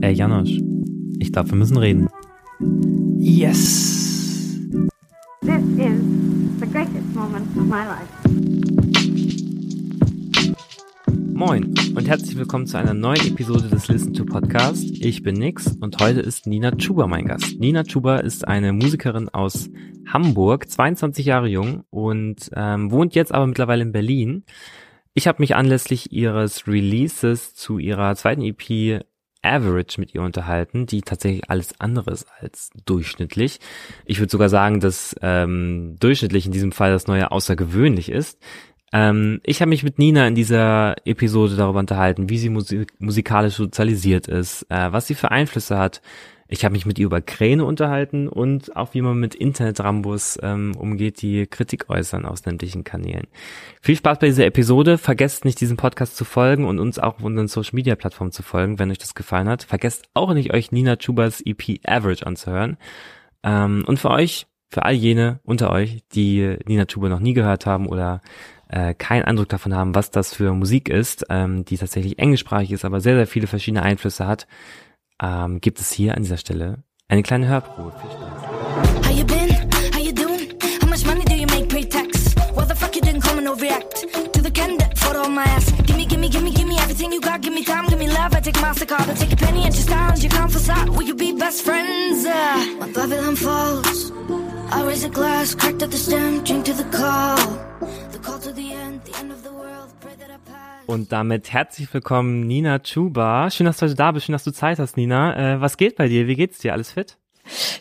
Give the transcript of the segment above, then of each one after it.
Ey, Janosch, ich glaube, wir müssen reden. Yes. This is the greatest moment of my life. Moin und herzlich willkommen zu einer neuen Episode des Listen to Podcast. Ich bin Nix und heute ist Nina Chuba mein Gast. Nina Chuba ist eine Musikerin aus Hamburg, 22 Jahre jung und ähm, wohnt jetzt aber mittlerweile in Berlin. Ich habe mich anlässlich ihres Releases zu ihrer zweiten EP Average mit ihr unterhalten, die tatsächlich alles anderes als durchschnittlich. Ich würde sogar sagen, dass ähm, durchschnittlich in diesem Fall das neue außergewöhnlich ist. Ähm, ich habe mich mit Nina in dieser Episode darüber unterhalten, wie sie musik musikalisch sozialisiert ist, äh, was sie für Einflüsse hat, ich habe mich mit ihr über Kräne unterhalten und auch wie man mit Internet-Rambus ähm, umgeht, die Kritik äußern aus sämtlichen Kanälen. Viel Spaß bei dieser Episode. Vergesst nicht, diesem Podcast zu folgen und uns auch auf unseren Social-Media-Plattformen zu folgen, wenn euch das gefallen hat. Vergesst auch nicht, euch Nina Chubas EP Average anzuhören. Ähm, und für euch, für all jene unter euch, die Nina Chuba noch nie gehört haben oder äh, keinen Eindruck davon haben, was das für Musik ist, ähm, die tatsächlich englischsprachig ist, aber sehr, sehr viele verschiedene Einflüsse hat, ähm, gibt es hier an dieser Stelle eine kleine Hörprobe. Viel Spaß. How you been? How you doing? How much money do you make pre-tax? Why the fuck you didn't come and overreact to the candidate photo on my ass? Give me, give me, give me, give me everything you got. Give me time, give me love. I take Mastercard. I take a penny and your style and your can't facade. Will you be best friends? Uh, when Babylon falls, I raise a glass, cracked at the stem, drink to. The call Und damit herzlich willkommen, Nina Chuba. Schön, dass du heute da bist, schön, dass du Zeit hast, Nina. Äh, was geht bei dir? Wie geht's dir? Alles fit?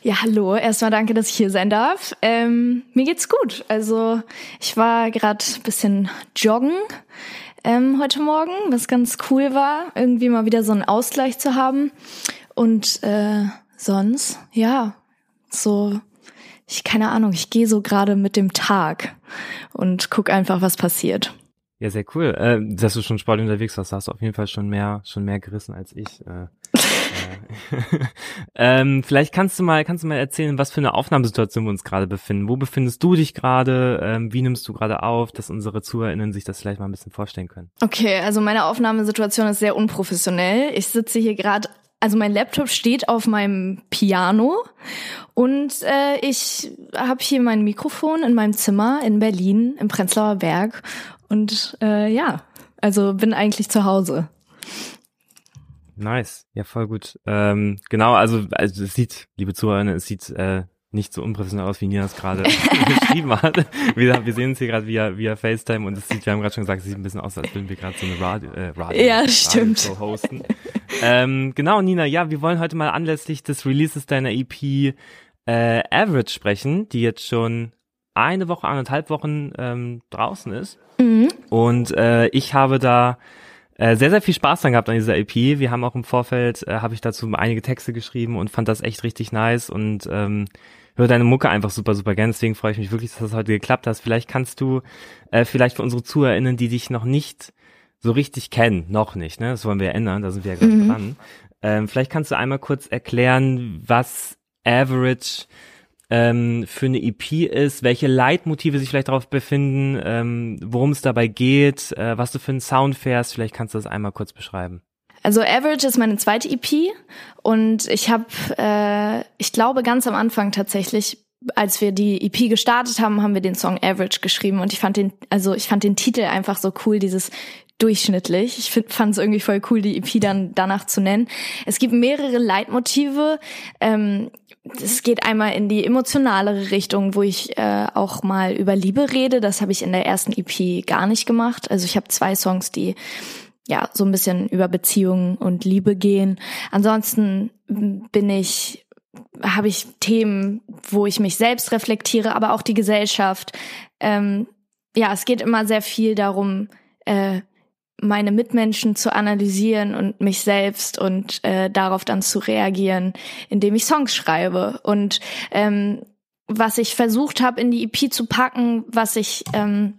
Ja, hallo. Erstmal danke, dass ich hier sein darf. Ähm, mir geht's gut. Also ich war gerade bisschen joggen ähm, heute Morgen, was ganz cool war, irgendwie mal wieder so einen Ausgleich zu haben. Und äh, sonst, ja, so, ich keine Ahnung, ich gehe so gerade mit dem Tag und guck einfach, was passiert. Ja, sehr cool. Äh, dass du schon sportlich unterwegs warst, hast du auf jeden Fall schon mehr, schon mehr gerissen als ich. Äh, äh, ähm, vielleicht kannst du mal, kannst du mal erzählen, was für eine Aufnahmesituation wir uns gerade befinden. Wo befindest du dich gerade? Ähm, wie nimmst du gerade auf, dass unsere ZuhörerInnen sich das vielleicht mal ein bisschen vorstellen können? Okay, also meine Aufnahmesituation ist sehr unprofessionell. Ich sitze hier gerade, also mein Laptop steht auf meinem Piano und äh, ich habe hier mein Mikrofon in meinem Zimmer in Berlin im Prenzlauer Berg und äh, ja, also bin eigentlich zu Hause. Nice, ja voll gut. Ähm, genau, also, also es sieht, liebe Zuhörerinnen, es sieht äh, nicht so unprofessionell aus, wie Nina es gerade beschrieben hat. Wir, wir sehen uns hier gerade via, via FaceTime und es sieht, wir haben gerade schon gesagt, es sieht ein bisschen aus, als würden wir gerade so eine Radio, äh, Radio, Ja, Radio stimmt. Show hosten. ähm, genau, Nina, ja, wir wollen heute mal anlässlich des Releases deiner EP äh, Average sprechen, die jetzt schon eine Woche, anderthalb Wochen ähm, draußen ist. Mhm. Und äh, ich habe da äh, sehr, sehr viel Spaß dran gehabt an dieser EP. Wir haben auch im Vorfeld, äh, habe ich dazu einige Texte geschrieben und fand das echt richtig nice und ähm, höre deine Mucke einfach super, super gern. Deswegen freue ich mich wirklich, dass das heute geklappt hat. Vielleicht kannst du, äh, vielleicht für unsere ZuhörerInnen, die dich noch nicht so richtig kennen, noch nicht, ne? Das wollen wir ändern, da sind wir ja gerade Mhm. dran. Ähm, vielleicht kannst du einmal kurz erklären, was Average ähm, für eine EP ist, welche Leitmotive sich vielleicht darauf befinden, ähm, worum es dabei geht, äh, was du für einen Sound fährst. Vielleicht kannst du das einmal kurz beschreiben. Also Average ist meine zweite EP und ich habe, äh, ich glaube ganz am Anfang tatsächlich, als wir die EP gestartet haben, haben wir den Song Average geschrieben und ich fand den, also ich fand den Titel einfach so cool, dieses durchschnittlich. Ich fand es irgendwie voll cool, die EP dann danach zu nennen. Es gibt mehrere Leitmotive. Ähm, es geht einmal in die emotionalere Richtung, wo ich äh, auch mal über Liebe rede. Das habe ich in der ersten EP gar nicht gemacht. Also ich habe zwei Songs, die ja so ein bisschen über Beziehungen und Liebe gehen. Ansonsten bin ich habe ich Themen, wo ich mich selbst reflektiere, aber auch die Gesellschaft. Ähm, ja, es geht immer sehr viel darum, äh, meine Mitmenschen zu analysieren und mich selbst und äh, darauf dann zu reagieren, indem ich Songs schreibe. Und ähm, was ich versucht habe, in die EP zu packen, was ich ähm,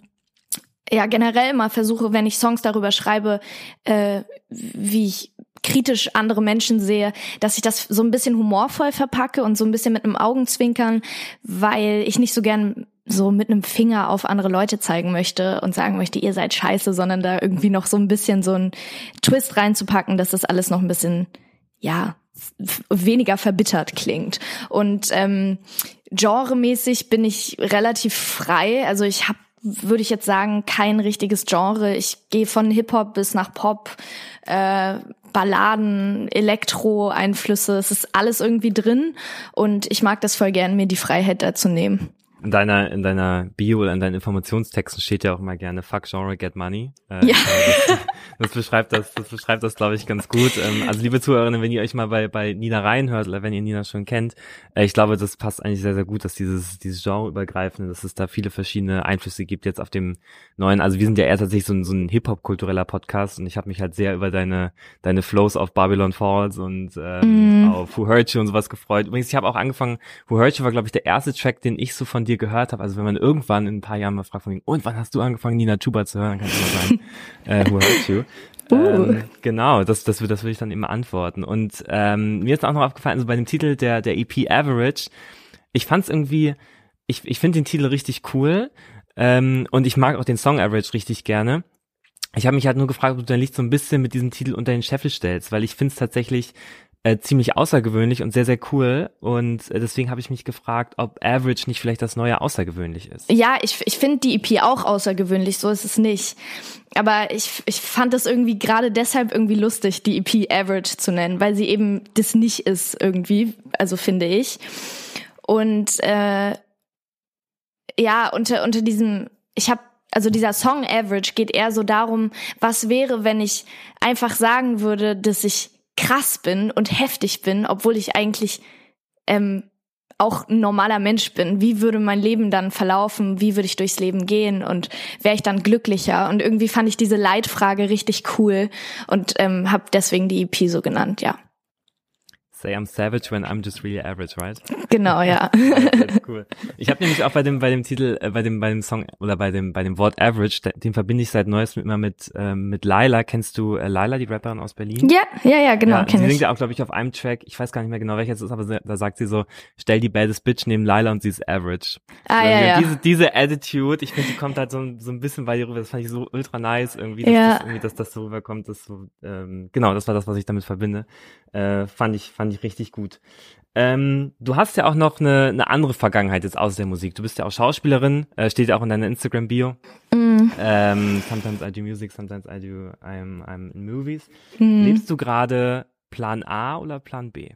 ja generell mal versuche, wenn ich Songs darüber schreibe, äh, wie ich kritisch andere Menschen sehe, dass ich das so ein bisschen humorvoll verpacke und so ein bisschen mit einem Augenzwinkern, weil ich nicht so gern so mit einem Finger auf andere Leute zeigen möchte und sagen möchte, ihr seid scheiße, sondern da irgendwie noch so ein bisschen so einen Twist reinzupacken, dass das alles noch ein bisschen ja weniger verbittert klingt. Und ähm, genremäßig bin ich relativ frei. Also ich habe würde ich jetzt sagen, kein richtiges Genre. Ich gehe von Hip-Hop bis nach Pop, äh, Balladen, Elektro-Einflüsse. Es ist alles irgendwie drin und ich mag das voll gern, mir die Freiheit dazu nehmen in deiner, in deiner Bio oder in deinen Informationstexten steht ja auch immer gerne Fuck Genre, Get Money. Äh, ja. Das, das, beschreibt das, das beschreibt das, glaube ich, ganz gut. Ähm, also liebe Zuhörerinnen, wenn ihr euch mal bei, bei Nina reinhört oder wenn ihr Nina schon kennt, äh, ich glaube, das passt eigentlich sehr, sehr gut, dass dieses, dieses Genre übergreifende, dass es da viele verschiedene Einflüsse gibt jetzt auf dem neuen, also wir sind ja eher tatsächlich so ein, so ein Hip-Hop-kultureller Podcast und ich habe mich halt sehr über deine, deine Flows auf Babylon Falls und ähm, mm. Auf Who Hurt You und sowas gefreut. Übrigens, ich habe auch angefangen, Who Hurt You war, glaube ich, der erste Track, den ich so von dir dir gehört habe, also wenn man irgendwann in ein paar Jahren mal fragt von mir, und wann hast du angefangen, Nina Chuba zu hören, dann kann ich immer sagen, äh, who hurt you? Uh. Ähm, genau, das, das, das würde ich dann immer antworten. Und ähm, mir ist auch noch aufgefallen, also bei dem Titel der, der EP Average, ich fand es irgendwie, ich, ich finde den Titel richtig cool ähm, und ich mag auch den Song Average richtig gerne. Ich habe mich halt nur gefragt, ob du dein Licht so ein bisschen mit diesem Titel unter den Scheffel stellst, weil ich finde es tatsächlich äh, ziemlich außergewöhnlich und sehr, sehr cool. Und äh, deswegen habe ich mich gefragt, ob Average nicht vielleicht das neue außergewöhnlich ist. Ja, ich, ich finde die EP auch außergewöhnlich, so ist es nicht. Aber ich, ich fand es irgendwie gerade deshalb irgendwie lustig, die EP Average zu nennen, weil sie eben das nicht ist irgendwie, also finde ich. Und äh, ja, unter, unter diesem, ich habe also dieser Song Average geht eher so darum, was wäre, wenn ich einfach sagen würde, dass ich krass bin und heftig bin, obwohl ich eigentlich ähm, auch ein normaler Mensch bin. Wie würde mein Leben dann verlaufen? Wie würde ich durchs Leben gehen? Und wäre ich dann glücklicher? Und irgendwie fand ich diese Leitfrage richtig cool und ähm, habe deswegen die EP so genannt, ja. Say I'm savage when I'm just really average, right? Genau, ja. cool. Ich habe nämlich auch bei dem bei dem Titel, äh, bei dem bei dem Song oder bei dem bei dem Wort average, den verbinde ich seit neuestem immer mit ähm, mit Laila. Kennst du äh, Laila, die Rapperin aus Berlin? Ja, ja, ja, genau, ja, kenn sie singt ja auch, glaube ich, auf einem Track. Ich weiß gar nicht mehr genau welcher es ist, aber da sagt sie so: Stell die baddest Bitch neben Laila und sie ist average. Ah ja, ja. Diese diese Attitude, ich finde, die kommt halt so so ein bisschen bei dir rüber. Das fand ich so ultra nice irgendwie, dass ja. das irgendwie, dass das so rüberkommt. Das so ähm, genau, das war das, was ich damit verbinde. Äh, fand ich fand ich richtig gut. Ähm, du hast ja auch noch eine, eine andere Vergangenheit jetzt außer der Musik. Du bist ja auch Schauspielerin, äh, steht ja auch in deiner Instagram-Bio. Mm. Ähm, sometimes I do music, sometimes I do I'm, I'm in movies. Mm. Lebst du gerade Plan A oder Plan B?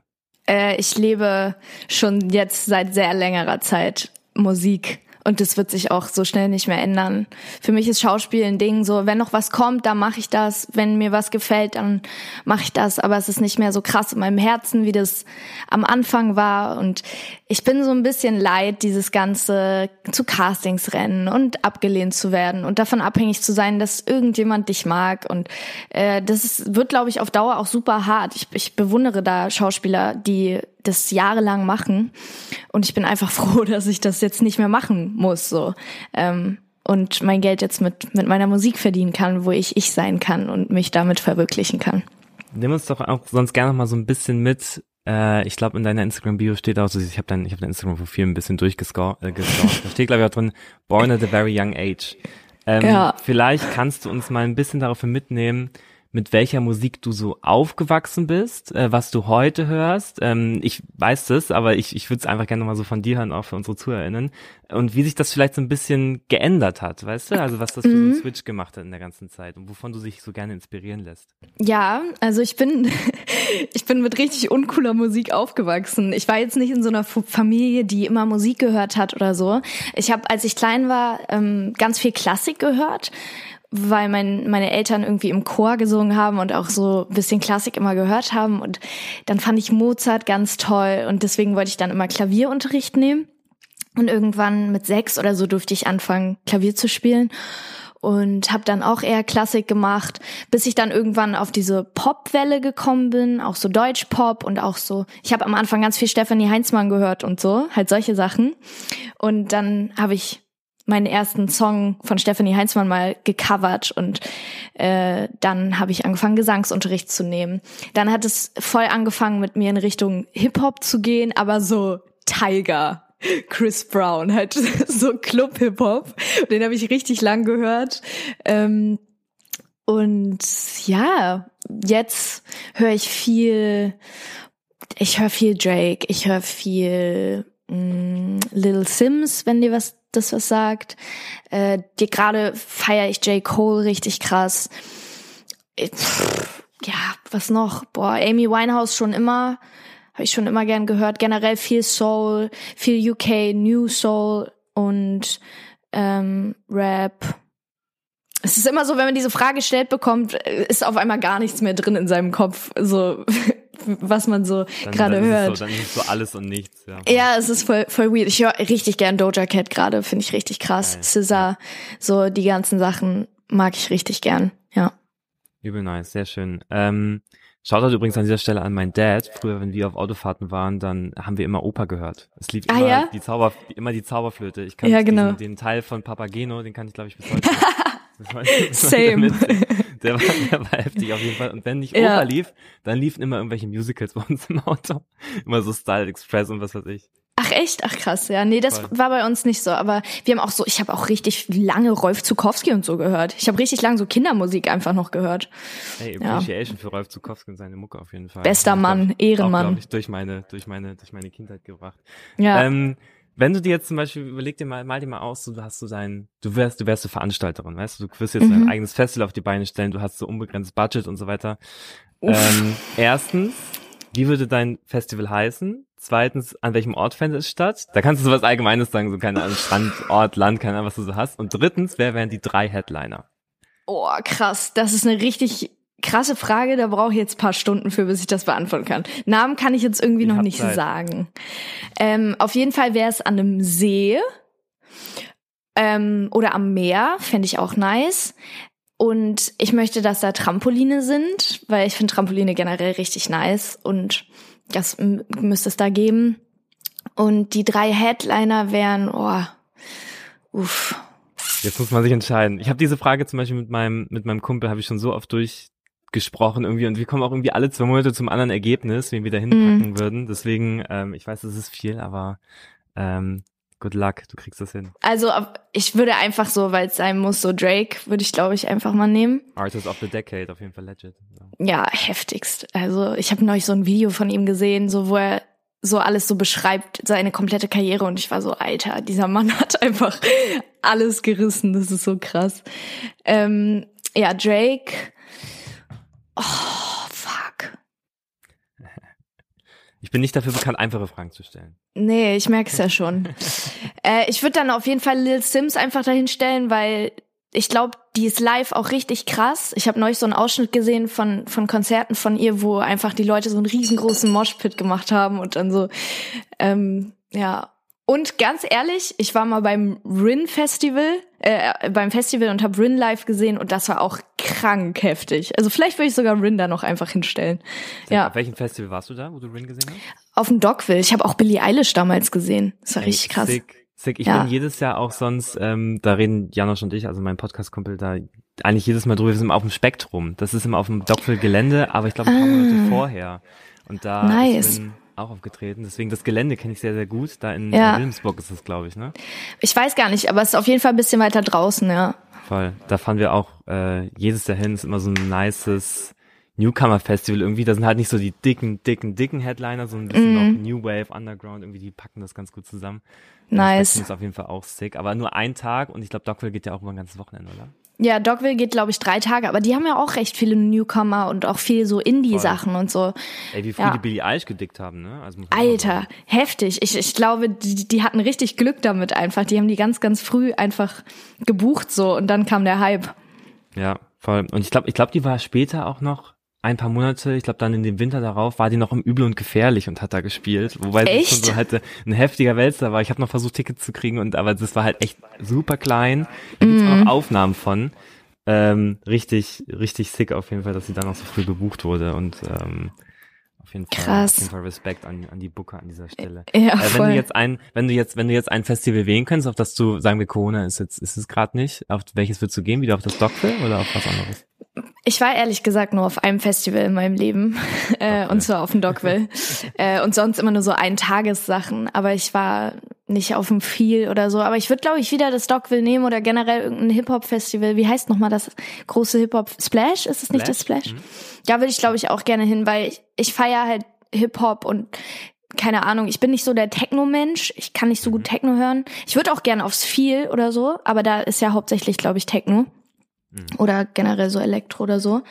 Äh, ich lebe schon jetzt seit sehr längerer Zeit Musik. Und das wird sich auch so schnell nicht mehr ändern. Für mich ist Schauspiel ein Ding, so wenn noch was kommt, dann mache ich das. Wenn mir was gefällt, dann mache ich das. Aber es ist nicht mehr so krass in meinem Herzen, wie das am Anfang war. Und ich bin so ein bisschen leid, dieses ganze zu Castings rennen und abgelehnt zu werden und davon abhängig zu sein, dass irgendjemand dich mag. Und äh, das ist, wird, glaube ich, auf Dauer auch super hart. Ich, ich bewundere da Schauspieler, die das jahrelang machen. Und ich bin einfach froh, dass ich das jetzt nicht mehr machen muss. So. Ähm, und mein Geld jetzt mit, mit meiner Musik verdienen kann, wo ich ich sein kann und mich damit verwirklichen kann. Nimm uns doch auch sonst gerne noch mal so ein bisschen mit. Äh, ich glaube, in deiner Instagram-Bio steht auch, so, ich habe dein, ich hab dein Instagram-Profil ein bisschen durchgescrollt. Äh, da steht, glaube ich, auch drin, born at a very young age. Ähm, Ja. Vielleicht kannst du uns mal ein bisschen darauf mitnehmen, mit welcher Musik du so aufgewachsen bist, äh, was du heute hörst. Ähm, ich weiß das, aber ich, ich würde es einfach gerne mal so von dir hören, auch für unsere ZuhörerInnen. Und wie sich das vielleicht so ein bisschen geändert hat, weißt du? Also was das für so einen Switch gemacht hat in der ganzen Zeit und wovon du dich so gerne inspirieren lässt. Ja, also ich bin, ich bin mit richtig uncooler Musik aufgewachsen. Ich war jetzt nicht in so einer Familie, die immer Musik gehört hat oder so. Ich habe, als ich klein war, ähm, ganz viel Klassik gehört, weil mein, meine Eltern irgendwie im Chor gesungen haben und auch so ein bisschen Klassik immer gehört haben. Und dann fand ich Mozart ganz toll und deswegen wollte ich dann immer Klavierunterricht nehmen. Und irgendwann mit sechs oder so durfte ich anfangen, Klavier zu spielen und habe dann auch eher Klassik gemacht, bis ich dann irgendwann auf diese Popwelle gekommen bin, auch so Deutschpop und auch so. Ich habe am Anfang ganz viel Stefanie Heinzmann gehört und so, halt solche Sachen. Und dann habe ich meinen ersten Song von Stephanie Heinzmann mal gecovert und äh, dann habe ich angefangen Gesangsunterricht zu nehmen. Dann hat es voll angefangen mit mir in Richtung Hip Hop zu gehen, aber so Tiger, Chris Brown, halt so Club Hip Hop. Den habe ich richtig lang gehört. Ähm, und ja, jetzt höre ich viel, ich höre viel Drake, ich höre viel mh, Little Sims, wenn dir was das was sagt. Äh, dir gerade feiere ich J. Cole richtig krass. Pff, ja, was noch? Boah, Amy Winehouse schon immer, habe ich schon immer gern gehört. Generell viel Soul, viel UK, New Soul und ähm, Rap. Es ist immer so, wenn man diese Frage gestellt bekommt, ist auf einmal gar nichts mehr drin in seinem Kopf, so was man so gerade hört. So, dann ist so alles und nichts. Ja. Ja, es ist voll, voll weird. Ich höre richtig gern Doja Cat gerade, finde ich richtig krass. Geil. Scissor, so die ganzen Sachen mag ich richtig gern. Ja. Übel nice, sehr schön. Ähm, Shoutout übrigens an dieser Stelle an meinen Dad. Früher, wenn wir auf Autofahrten waren, dann haben wir immer Oper gehört. Es lief Ah, immer, ja? die Zauber, immer die Zauberflöte. Ich kann Ja, genau. den Teil von Papageno, den kann ich glaube ich bis heute Same. Der war, der war heftig auf jeden Fall. Und wenn nicht Ja. Oper lief, dann liefen immer irgendwelche Musicals bei uns im Auto. Immer so Style Express und was weiß ich. Ach echt? Ach krass, ja. Nee, das Voll. war bei uns nicht so. Aber wir haben auch so, ich habe auch richtig lange Rolf Zukowski und so gehört. Ich habe richtig lange so Kindermusik einfach noch gehört. Hey, Ja. Appreciation für Rolf Zukowski und seine Mucke auf jeden Fall. Bester Mann, ich, Ehrenmann. Auch, ich, durch meine, durch meine, durch meine Kindheit gebracht. Ja. Ähm, wenn du dir jetzt zum Beispiel, überleg dir mal, mal dir mal aus, so, du hast so dein, du wärst, du wärst so Veranstalterin, weißt du, du wirst jetzt Mhm. dein eigenes Festival auf die Beine stellen, du hast so unbegrenzt Budget und so weiter. Ähm, erstens, wie würde dein Festival heißen? Zweitens, an welchem Ort fände es statt? Da kannst du sowas Allgemeines sagen, so keine Ahnung, Strand, Ort, Land, keine Ahnung, was du so hast. Und drittens, wer wären die drei Headliner? Oh, krass. Das ist eine richtig krasse Frage. Da brauche ich jetzt paar Stunden für, bis ich das beantworten kann. Namen kann ich jetzt irgendwie Ich noch nicht Zeit. sagen. Ähm, auf jeden Fall wäre es an einem See ähm, oder am Meer, fände ich auch nice. Und ich möchte, dass da Trampoline sind, weil ich finde Trampoline generell richtig nice und das müsste es da geben. Und die drei Headliner wären, oh, uff. Jetzt muss man sich entscheiden. Ich habe diese Frage zum Beispiel mit meinem, mit meinem Kumpel, habe ich schon so oft durchgesprochen irgendwie und wir kommen auch irgendwie alle zwei Monate zum anderen Ergebnis, wen wir da hinpacken würden. Deswegen, ähm, ich weiß, es ist viel, aber ähm, good luck, du kriegst das hin. Also ich würde einfach so, weil es sein muss, so Drake würde ich glaube ich einfach mal nehmen. Artist of the Decade, auf jeden Fall legit. Ja. Ja, heftigst. Also ich habe neulich so ein Video von ihm gesehen, so wo er so alles so beschreibt, seine komplette Karriere und ich war so, Alter, dieser Mann hat einfach alles gerissen, das ist so krass. Ähm, ja, Drake. Oh, fuck. Ich bin nicht dafür bekannt, einfache Fragen zu stellen. Nee, ich merk's ja schon. äh, ich würde dann auf jeden Fall Lil Sims einfach dahin stellen, weil ich glaube, die ist live auch richtig krass. Ich habe neulich so einen Ausschnitt gesehen von von Konzerten von ihr, wo einfach die Leute so einen riesengroßen Moshpit gemacht haben und dann so ähm, ja. Und ganz ehrlich, ich war mal beim Rin Festival, äh, beim Festival und habe Rin live gesehen und das war auch krank heftig. Also vielleicht würde ich sogar Rin da noch einfach hinstellen. Ja, Auf welchem Festival warst du da, wo du Rin gesehen hast? auf dem Dockville. Ich habe auch Billie Eilish damals gesehen. Das war Ey, richtig krass. Sick, sick. Ich Ja. bin jedes Jahr auch sonst, ähm, da reden Janosch und ich, also mein Podcast-Kumpel, da eigentlich jedes Mal drüber, wir sind immer auf dem Spektrum. Das ist immer auf dem Dockville-Gelände, aber ich glaube ein paar Monate vorher. Und da Ah. Nice. ist Rin auch aufgetreten. Deswegen das Gelände kenne ich sehr, sehr gut. Da in, Ja. in Wilmsburg ist das, glaube ich, ne? Ich weiß gar nicht, aber es ist auf jeden Fall ein bisschen weiter draußen, ja. Voll. Da fahren wir auch äh, jedes Jahr hin. Ist immer so ein nices Newcomer-Festival irgendwie. Da sind halt nicht so die dicken, dicken, dicken Headliner, so ein bisschen Mhm. noch New Wave, Underground. Irgendwie, die packen das ganz gut zusammen. Nice. Das ist auf jeden Fall auch sick. Aber nur ein Tag und ich glaube, Dockville geht ja auch über ein ganzes Wochenende, oder? Ja, Dockville geht, glaube ich, drei Tage, aber die haben ja auch recht viele Newcomer und auch viel so Indie-Sachen und so. Ey, wie früh Ja. die Billie Eilish gedickt haben, ne? Also Alter, heftig. Ich, ich glaube, die, die hatten richtig Glück damit einfach. Die haben die ganz, ganz früh einfach gebucht so und dann kam der Hype. Ja, voll. Und ich glaube, ich glaube, die war später auch noch ein paar Monate, ich glaube dann in dem Winter darauf, war die noch im Übel und Gefährlich und hat da gespielt. Wobei sie Echt? schon so halt ein heftiger Wälzer war. Ich habe noch versucht, Tickets zu kriegen, und aber das war halt echt super klein. Da gibt's auch Mhm. noch Aufnahmen von. Ähm, richtig, richtig sick auf jeden Fall, dass sie dann auch so früh gebucht wurde. Und ähm, auf jeden Fall, Krass. auf jeden Fall Respekt an, an die Booker an dieser Stelle. Ja, Äh, wenn du jetzt ein, wenn du jetzt, wenn du jetzt ein Festival wählen könntest, auf das du, sagen wir Corona ist jetzt, ist es gerade nicht, auf welches würdest du gehen? Wieder auf das Dockville oder auf was anderes? Ich war ehrlich gesagt nur auf einem Festival in meinem Leben äh, und zwar auf dem Dockville äh, und sonst immer nur so Eintagessachen. Aber ich war nicht auf dem Feel oder so. Aber ich würde, glaube ich, wieder das Dogville nehmen oder generell irgendein Hip-Hop-Festival. Wie heißt nochmal das große Hip-Hop? Splash? Ist es nicht das Splash? Mhm. Da würde ich, glaube ich, auch gerne hin, weil ich, ich feiere halt Hip-Hop und keine Ahnung, ich bin nicht so der Techno-Mensch. Ich kann nicht so gut Techno hören. Ich würde auch gerne aufs Feel oder so, aber da ist ja hauptsächlich, glaube ich, Techno. Oder generell so Elektro oder so.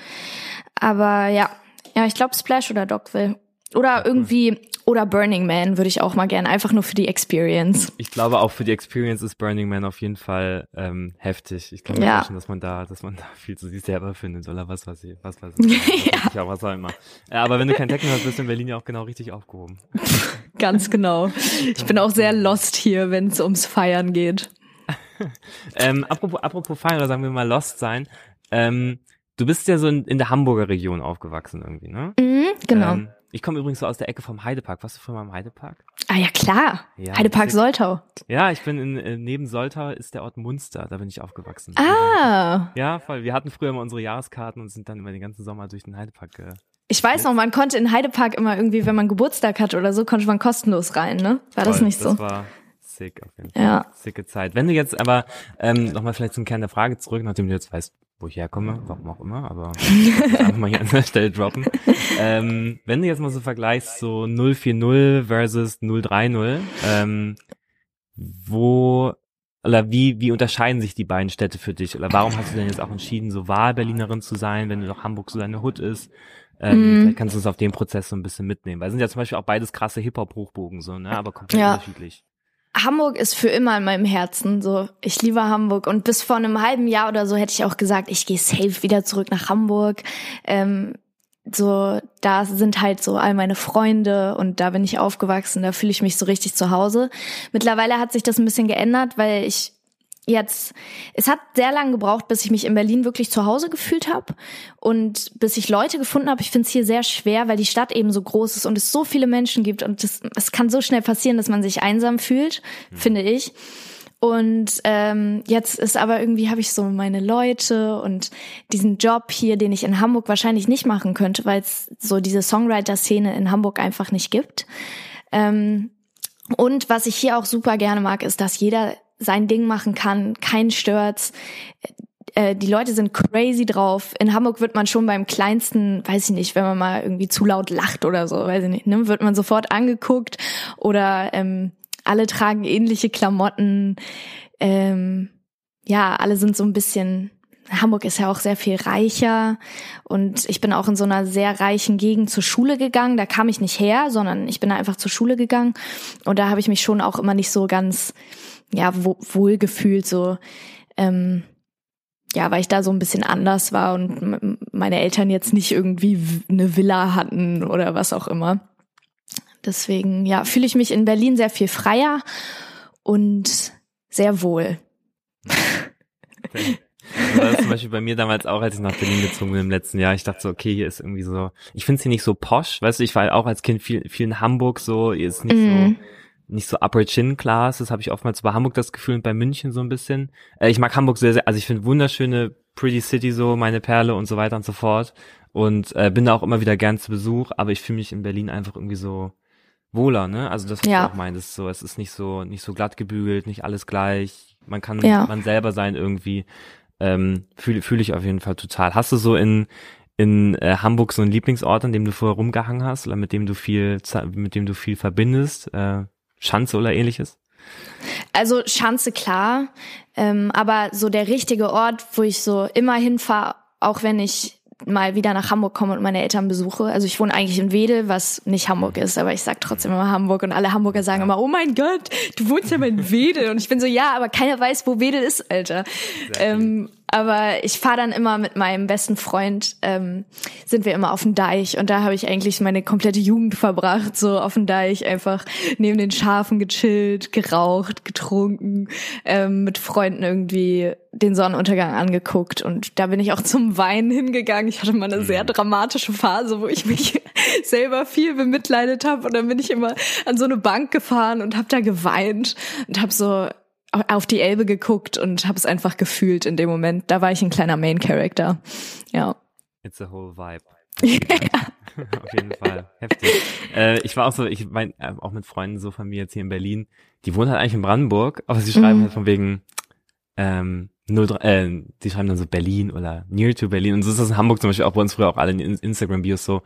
Aber ja, ja, ich glaube Splash oder Dogville. Oder irgendwie, oder Burning Man würde ich auch mal gerne, einfach nur für die Experience. Ich glaube auch für die Experience ist Burning Man auf jeden Fall ähm, heftig. Ich kann mir Ja. vorstellen, dass man da, dass man da viel zu sich selber findet oder was weiß ich, was weiß ich. Ja. ja. was auch immer. Ja, aber wenn du kein Techno hast, bist du in Berlin ja auch genau richtig aufgehoben. Ganz genau. Ich bin auch sehr lost hier, wenn es ums Feiern geht. Ähm, apropos, apropos Feiern oder sagen wir mal Lost sein. Ähm, du bist ja so in, in der Hamburger Region aufgewachsen irgendwie, ne? Mhm, genau. Ähm, ich komme übrigens so aus der Ecke vom Heidepark. Warst du früher mal im Heidepark? ah ja, klar. Ja, Heidepark das- Soltau. Ja, ich bin in, äh, neben Soltau ist der Ort Munster. Da bin ich aufgewachsen. Ah. Ja, voll. Wir hatten früher mal unsere Jahreskarten und sind dann immer den ganzen Sommer durch den Heidepark. Äh, Ich weiß noch, man konnte in Heidepark immer irgendwie, wenn man Geburtstag hat oder so, konnte man kostenlos rein, ne? War das voll. nicht so? Das war sick auf jeden Fall. Ja. Sicke Zeit. Wenn du jetzt aber ähm, nochmal vielleicht zum Kern der Frage zurück, nachdem du jetzt weißt, wo ich herkomme, warum auch immer, aber einfach mal hier an der Stelle droppen. Ähm, wenn du jetzt mal so vergleichst, so 040 versus 030, ähm, wo oder wie, wie unterscheiden sich die beiden Städte für dich? Oder warum hast du denn jetzt auch entschieden, so Wahlberlinerin zu sein, wenn du doch Hamburg so deine Hut ist? Ähm. Vielleicht kannst du uns auf den Prozess so ein bisschen mitnehmen. Weil es sind ja zum Beispiel auch beides krasse Hip-Hop-Hochbogen, so, ne? Aber komplett Ja. unterschiedlich. Hamburg ist für immer in meinem Herzen. So, ich liebe Hamburg und bis vor einem halben Jahr oder so hätte ich auch gesagt, ich gehe safe wieder zurück nach Hamburg. Ähm, so, da sind halt so all meine Freunde und da bin ich aufgewachsen. Da fühle ich mich so richtig zu Hause. Mittlerweile hat sich das ein bisschen geändert, weil ich jetzt, es hat sehr lange gebraucht, bis ich mich in Berlin wirklich zu Hause gefühlt habe und bis ich Leute gefunden habe. Ich finde es hier sehr schwer, weil die Stadt eben so groß ist und es so viele Menschen gibt und das, es kann so schnell passieren, dass man sich einsam fühlt, finde ich. Und ähm, jetzt ist aber irgendwie habe ich so meine Leute und diesen Job hier, den ich in Hamburg wahrscheinlich nicht machen könnte, weil es so diese Songwriter-Szene in Hamburg einfach nicht gibt. Ähm, und was ich hier auch super gerne mag, ist, dass jeder sein Ding machen kann, kein stört's. Äh, Die Leute sind crazy drauf. In Hamburg wird man schon beim kleinsten, weiß ich nicht, wenn man mal irgendwie zu laut lacht oder so, weiß ich nicht, ne, wird man sofort angeguckt oder ähm, alle tragen ähnliche Klamotten. Ähm, ja, alle sind so ein bisschen. Hamburg ist ja auch sehr viel reicher und ich bin auch in so einer sehr reichen Gegend zur Schule gegangen. Da kam ich nicht her, sondern ich bin da einfach zur Schule gegangen und da habe ich mich schon auch immer nicht so ganz ja wo, wohl gefühlt so ähm, ja, weil ich da so ein bisschen anders war und meine Eltern jetzt nicht irgendwie eine Villa hatten oder was auch immer. Deswegen, ja, fühle ich mich in Berlin sehr viel freier und sehr wohl. Das war zum Beispiel bei mir damals auch, als ich nach Berlin gezogen bin im letzten Jahr. Ich dachte so, okay, hier ist irgendwie so, ich finde es hier nicht so posch, weißt du, ich war halt auch als Kind viel, viel in Hamburg so, hier ist nicht Mhm. so, nicht so upper chin class, das habe ich oftmals bei Hamburg das Gefühl und bei München so ein bisschen. Äh, ich mag Hamburg sehr, sehr, also ich finde wunderschöne Pretty City so, meine Perle und so weiter und so fort und äh, bin da auch immer wieder gern zu Besuch, aber ich fühle mich in Berlin einfach irgendwie so wohler, ne? Also das, was Ja. du auch meintest, so, es ist nicht so, nicht so glatt gebügelt, nicht alles gleich, man kann Ja. man selber sein irgendwie ähm, fühle fühl ich auf jeden Fall total. Hast du so in in äh, Hamburg so einen Lieblingsort, an dem du vorher rumgehangen hast oder mit dem du viel mit dem du viel verbindest, äh, Schanze oder ähnliches? Also Schanze klar, ähm, aber so der richtige Ort, wo ich so immer hinfahre, auch wenn ich mal wieder nach Hamburg komme und meine Eltern besuche. Also ich wohne eigentlich in Wedel, was nicht Hamburg ist, aber ich sag trotzdem immer Hamburg und alle Hamburger sagen immer, oh mein Gott, du wohnst ja mal in Wedel. Und ich bin so, ja, aber keiner weiß, wo Wedel ist, Alter. Ähm, aber ich fahre dann immer mit meinem besten Freund, ähm, sind wir immer auf dem Deich. Und da habe ich eigentlich meine komplette Jugend verbracht, so auf dem Deich einfach neben den Schafen gechillt, geraucht, getrunken, ähm, mit Freunden irgendwie den Sonnenuntergang angeguckt. Und da bin ich auch zum Weinen hingegangen. Ich hatte mal eine sehr dramatische Phase, wo ich mich selber viel bemitleidet habe. Und dann bin ich immer an so eine Bank gefahren und habe da geweint und habe so auf die Elbe geguckt und habe es einfach gefühlt in dem Moment. Da war ich ein kleiner Main Character. Ja. It's a whole vibe. Auf jeden Fall. Heftig. Äh, ich war auch so, ich mein, äh, auch mit Freunden so von mir jetzt hier in Berlin, die wohnen halt eigentlich in Brandenburg, aber sie schreiben Mhm. halt von wegen, ähm, 03, äh, die schreiben dann so Berlin oder near to Berlin. Und so ist das in Hamburg zum Beispiel auch bei uns früher auch alle in Instagram-Bios so,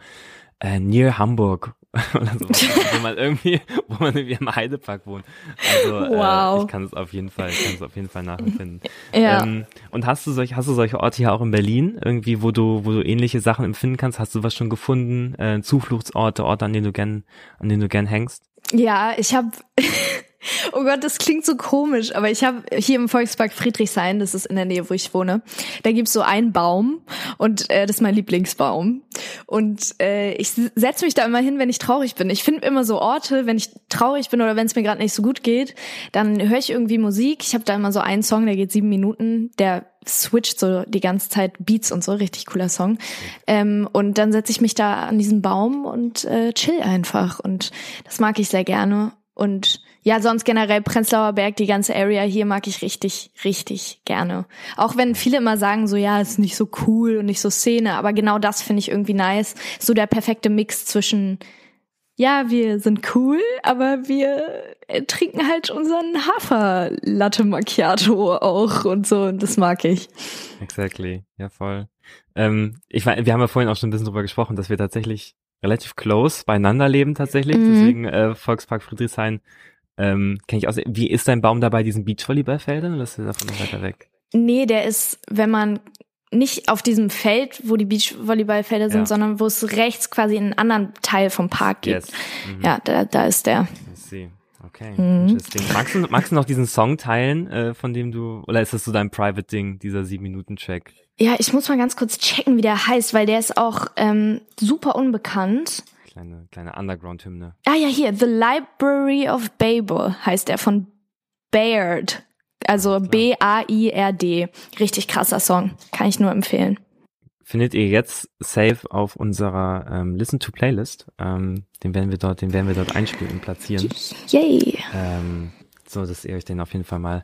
äh, near Hamburg oder so, wo man irgendwie, wo man irgendwie am Heidepark wohnt. Also Wow. äh, ich kann es auf jeden Fall, kann es auf jeden Fall nachempfinden. Ja. Ähm, und hast du solche, hast du solche Orte hier auch in Berlin, irgendwie, wo du, wo du ähnliche Sachen empfinden kannst? Hast du was schon gefunden? Äh, Zufluchtsorte, Orte, an denen du gern, an denen du gern hängst? Ja, ich habe Oh Gott, das klingt so komisch, aber ich habe hier im Volkspark Friedrichshain, das ist in der Nähe, wo ich wohne, da gibt's so einen Baum und äh, das ist mein Lieblingsbaum. Und äh, ich setze mich da immer hin, wenn ich traurig bin. Ich finde immer so Orte, wenn ich traurig bin oder wenn es mir gerade nicht so gut geht, dann höre ich irgendwie Musik. Ich habe da immer so einen Song, der geht sieben Minuten, der switcht so die ganze Zeit Beats und so, richtig cooler Song. Ähm, und dann setze ich mich da an diesen Baum und äh, chill einfach. Und das mag ich sehr gerne. Und ja, sonst generell Prenzlauer Berg, die ganze Area hier mag ich richtig, richtig gerne. Auch wenn viele immer sagen, so ja, ist nicht so cool und nicht so Szene, aber genau das finde ich irgendwie nice. So der perfekte Mix zwischen ja, wir sind cool, aber wir trinken halt unseren Hafer-Latte Macchiato auch und so, und das mag ich. Exactly, ja voll. Ähm, ich war, wir haben ja vorhin auch schon ein bisschen drüber gesprochen, dass wir tatsächlich relativ close beieinander leben tatsächlich. Mhm. Deswegen äh, Volkspark Friedrichshain ähm, kenne ich aus. Wie ist dein Baum dabei diesen Beachvolleyballfeldern oder ist der davon noch weiter weg? Nee, der ist, wenn man nicht auf diesem Feld, wo die Beachvolleyballfelder sind, Ja. sondern wo es rechts quasi in einen anderen Teil vom Park gibt. Yes. Mhm. Ja, da, da ist der. I see. Okay, Mhm. interesting. Magst du, magst du noch diesen Song teilen, äh, von dem du, oder ist das so dein Private-Ding, dieser sieben-Minuten-Track? Ja, ich muss mal ganz kurz checken, wie der heißt, weil der ist auch ähm, super unbekannt. Kleine, kleine Underground-Hymne. Ah ja, hier, The Library of Babel heißt der von Baird. Also. B-A-I-R-D. Richtig krasser Song. Kann ich nur empfehlen. Findet ihr jetzt safe auf unserer ähm, Listen to Playlist. Ähm, den werden wir dort, den werden wir dort einspielen und platzieren. Yay. Ähm, so, dass ihr euch den auf jeden Fall mal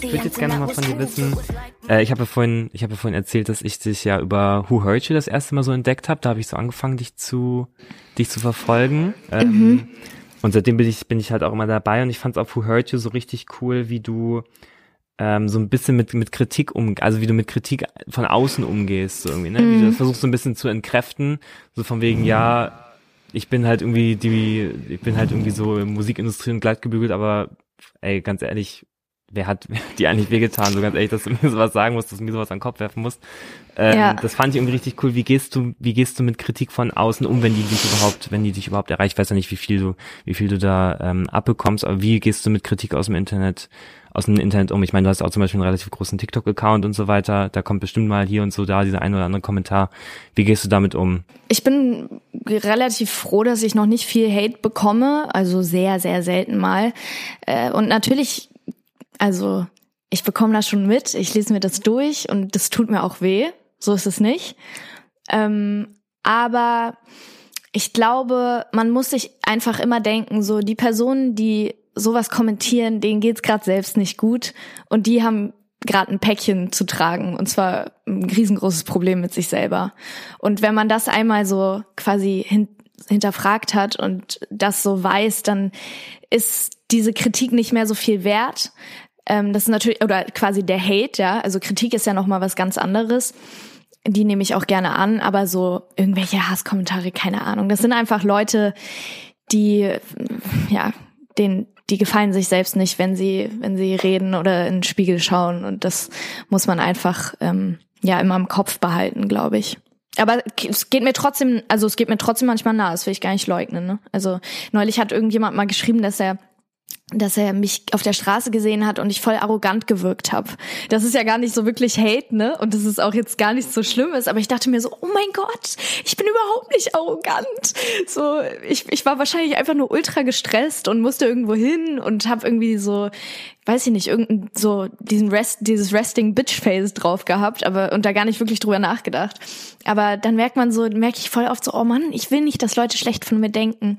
Ich würde jetzt gerne was von dir wissen, äh, ich habe ja vorhin, ich habe ja vorhin erzählt, dass ich dich ja über Who Hurt You das erste Mal so entdeckt habe. Da habe ich so angefangen, dich zu, dich zu verfolgen. Ähm, Und seitdem bin ich, bin ich halt auch immer dabei und ich fand es auf Who Hurt You so richtig cool, wie du ähm, so ein bisschen mit, mit Kritik um, also wie du mit Kritik von außen umgehst, so irgendwie, ne? Wie du das versuchst so ein bisschen zu entkräften, so von wegen, ja, ich bin halt irgendwie die, ich bin halt irgendwie so in Musikindustrie und glattgebügelt, aber ey, ganz ehrlich, wer hat dir eigentlich wehgetan? So ganz ehrlich, dass du mir sowas sagen musst, dass du mir sowas an den Kopf werfen musst. Ähm, Ja. Das fand ich irgendwie richtig cool. Wie gehst du, wie gehst du mit Kritik von außen um, wenn die dich überhaupt, wenn die dich überhaupt erreicht? Ich weiß ja nicht, wie viel du, wie viel du da ähm, abbekommst, aber wie gehst du mit Kritik aus dem Internet, aus dem Internet um? Ich meine, du hast auch zum Beispiel einen relativ großen TikTok-Account und so weiter. Da kommt bestimmt mal hier und so da dieser ein oder andere Kommentar. Wie gehst du damit um? Ich bin relativ froh, dass ich noch nicht viel Hate bekomme, also sehr, sehr selten mal. Äh, Und natürlich, also ich bekomme das schon mit, ich lese mir das durch und das tut mir auch weh, so ist es nicht. Ähm, aber ich glaube, man muss sich einfach immer denken, so die Personen, die sowas kommentieren, denen geht's gerade selbst nicht gut und die haben gerade ein Päckchen zu tragen und zwar ein riesengroßes Problem mit sich selber. Und wenn man das einmal so quasi hin, hinterfragt hat und das so weiß, dann ist diese Kritik nicht mehr so viel wert. Ähm, das ist natürlich oder quasi der Hate, ja, also Kritik ist ja noch mal was ganz anderes. Die nehme ich auch gerne an, aber so irgendwelche Hasskommentare, keine Ahnung. Das sind einfach Leute, die ja, den die gefallen sich selbst nicht, wenn sie wenn sie reden oder in den Spiegel schauen und das muss man einfach ähm, ja immer im Kopf behalten, glaube ich. Aber es geht mir trotzdem, also es geht mir trotzdem manchmal nah, das will ich gar nicht leugnen. Ne? Also neulich hat irgendjemand mal geschrieben, dass er dass er mich auf der Straße gesehen hat und ich voll arrogant gewirkt habe. Das ist ja gar nicht so wirklich Hate, ne? Und das ist auch jetzt gar nicht so schlimm ist, aber ich dachte mir so, oh mein Gott, ich bin überhaupt nicht arrogant. So, ich, ich war wahrscheinlich einfach nur ultra gestresst und musste irgendwo hin und habe irgendwie so weiß ich nicht, irgendein so diesen Rest, dieses Resting Bitch Face drauf gehabt, aber und da gar nicht wirklich drüber nachgedacht. Aber dann merkt man so, merke ich voll oft so, oh Mann, ich will nicht, dass Leute schlecht von mir denken.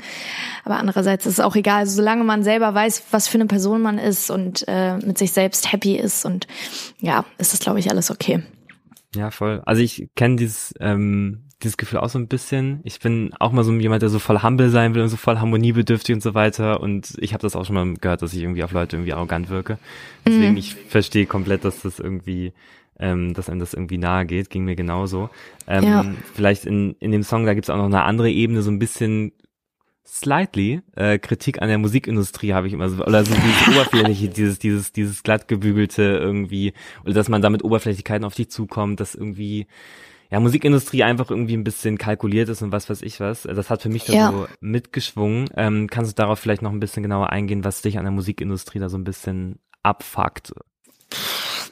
Aber andererseits ist es auch egal, solange man selber weiß, was für eine Person man ist und äh, mit sich selbst happy ist und ja, ist das glaube ich alles okay. Ja, voll. Also ich kenne dieses ähm, dieses Gefühl auch so ein bisschen. Ich bin auch mal so jemand, der so voll humble sein will und so voll harmoniebedürftig und so weiter. Und ich habe das auch schon mal gehört, dass ich irgendwie auf Leute irgendwie arrogant wirke. Deswegen, mhm. ich verstehe komplett, dass das irgendwie, ähm, dass einem das irgendwie nahe geht. Ging mir genauso. Ähm, ja. Vielleicht in, in dem Song, da gibt's auch noch eine andere Ebene, so ein bisschen slightly äh, Kritik an der Musikindustrie habe ich immer so oder so dieses oberflächliche dieses dieses dieses glatt gebügelte irgendwie oder dass man damit Oberflächlichkeiten auf dich zukommt dass irgendwie ja, Musikindustrie einfach irgendwie ein bisschen kalkuliert ist und was weiß ich was. Das hat für mich da ja. so mitgeschwungen. Ähm, kannst du darauf vielleicht noch ein bisschen genauer eingehen, was dich an der Musikindustrie da so ein bisschen abfuckt?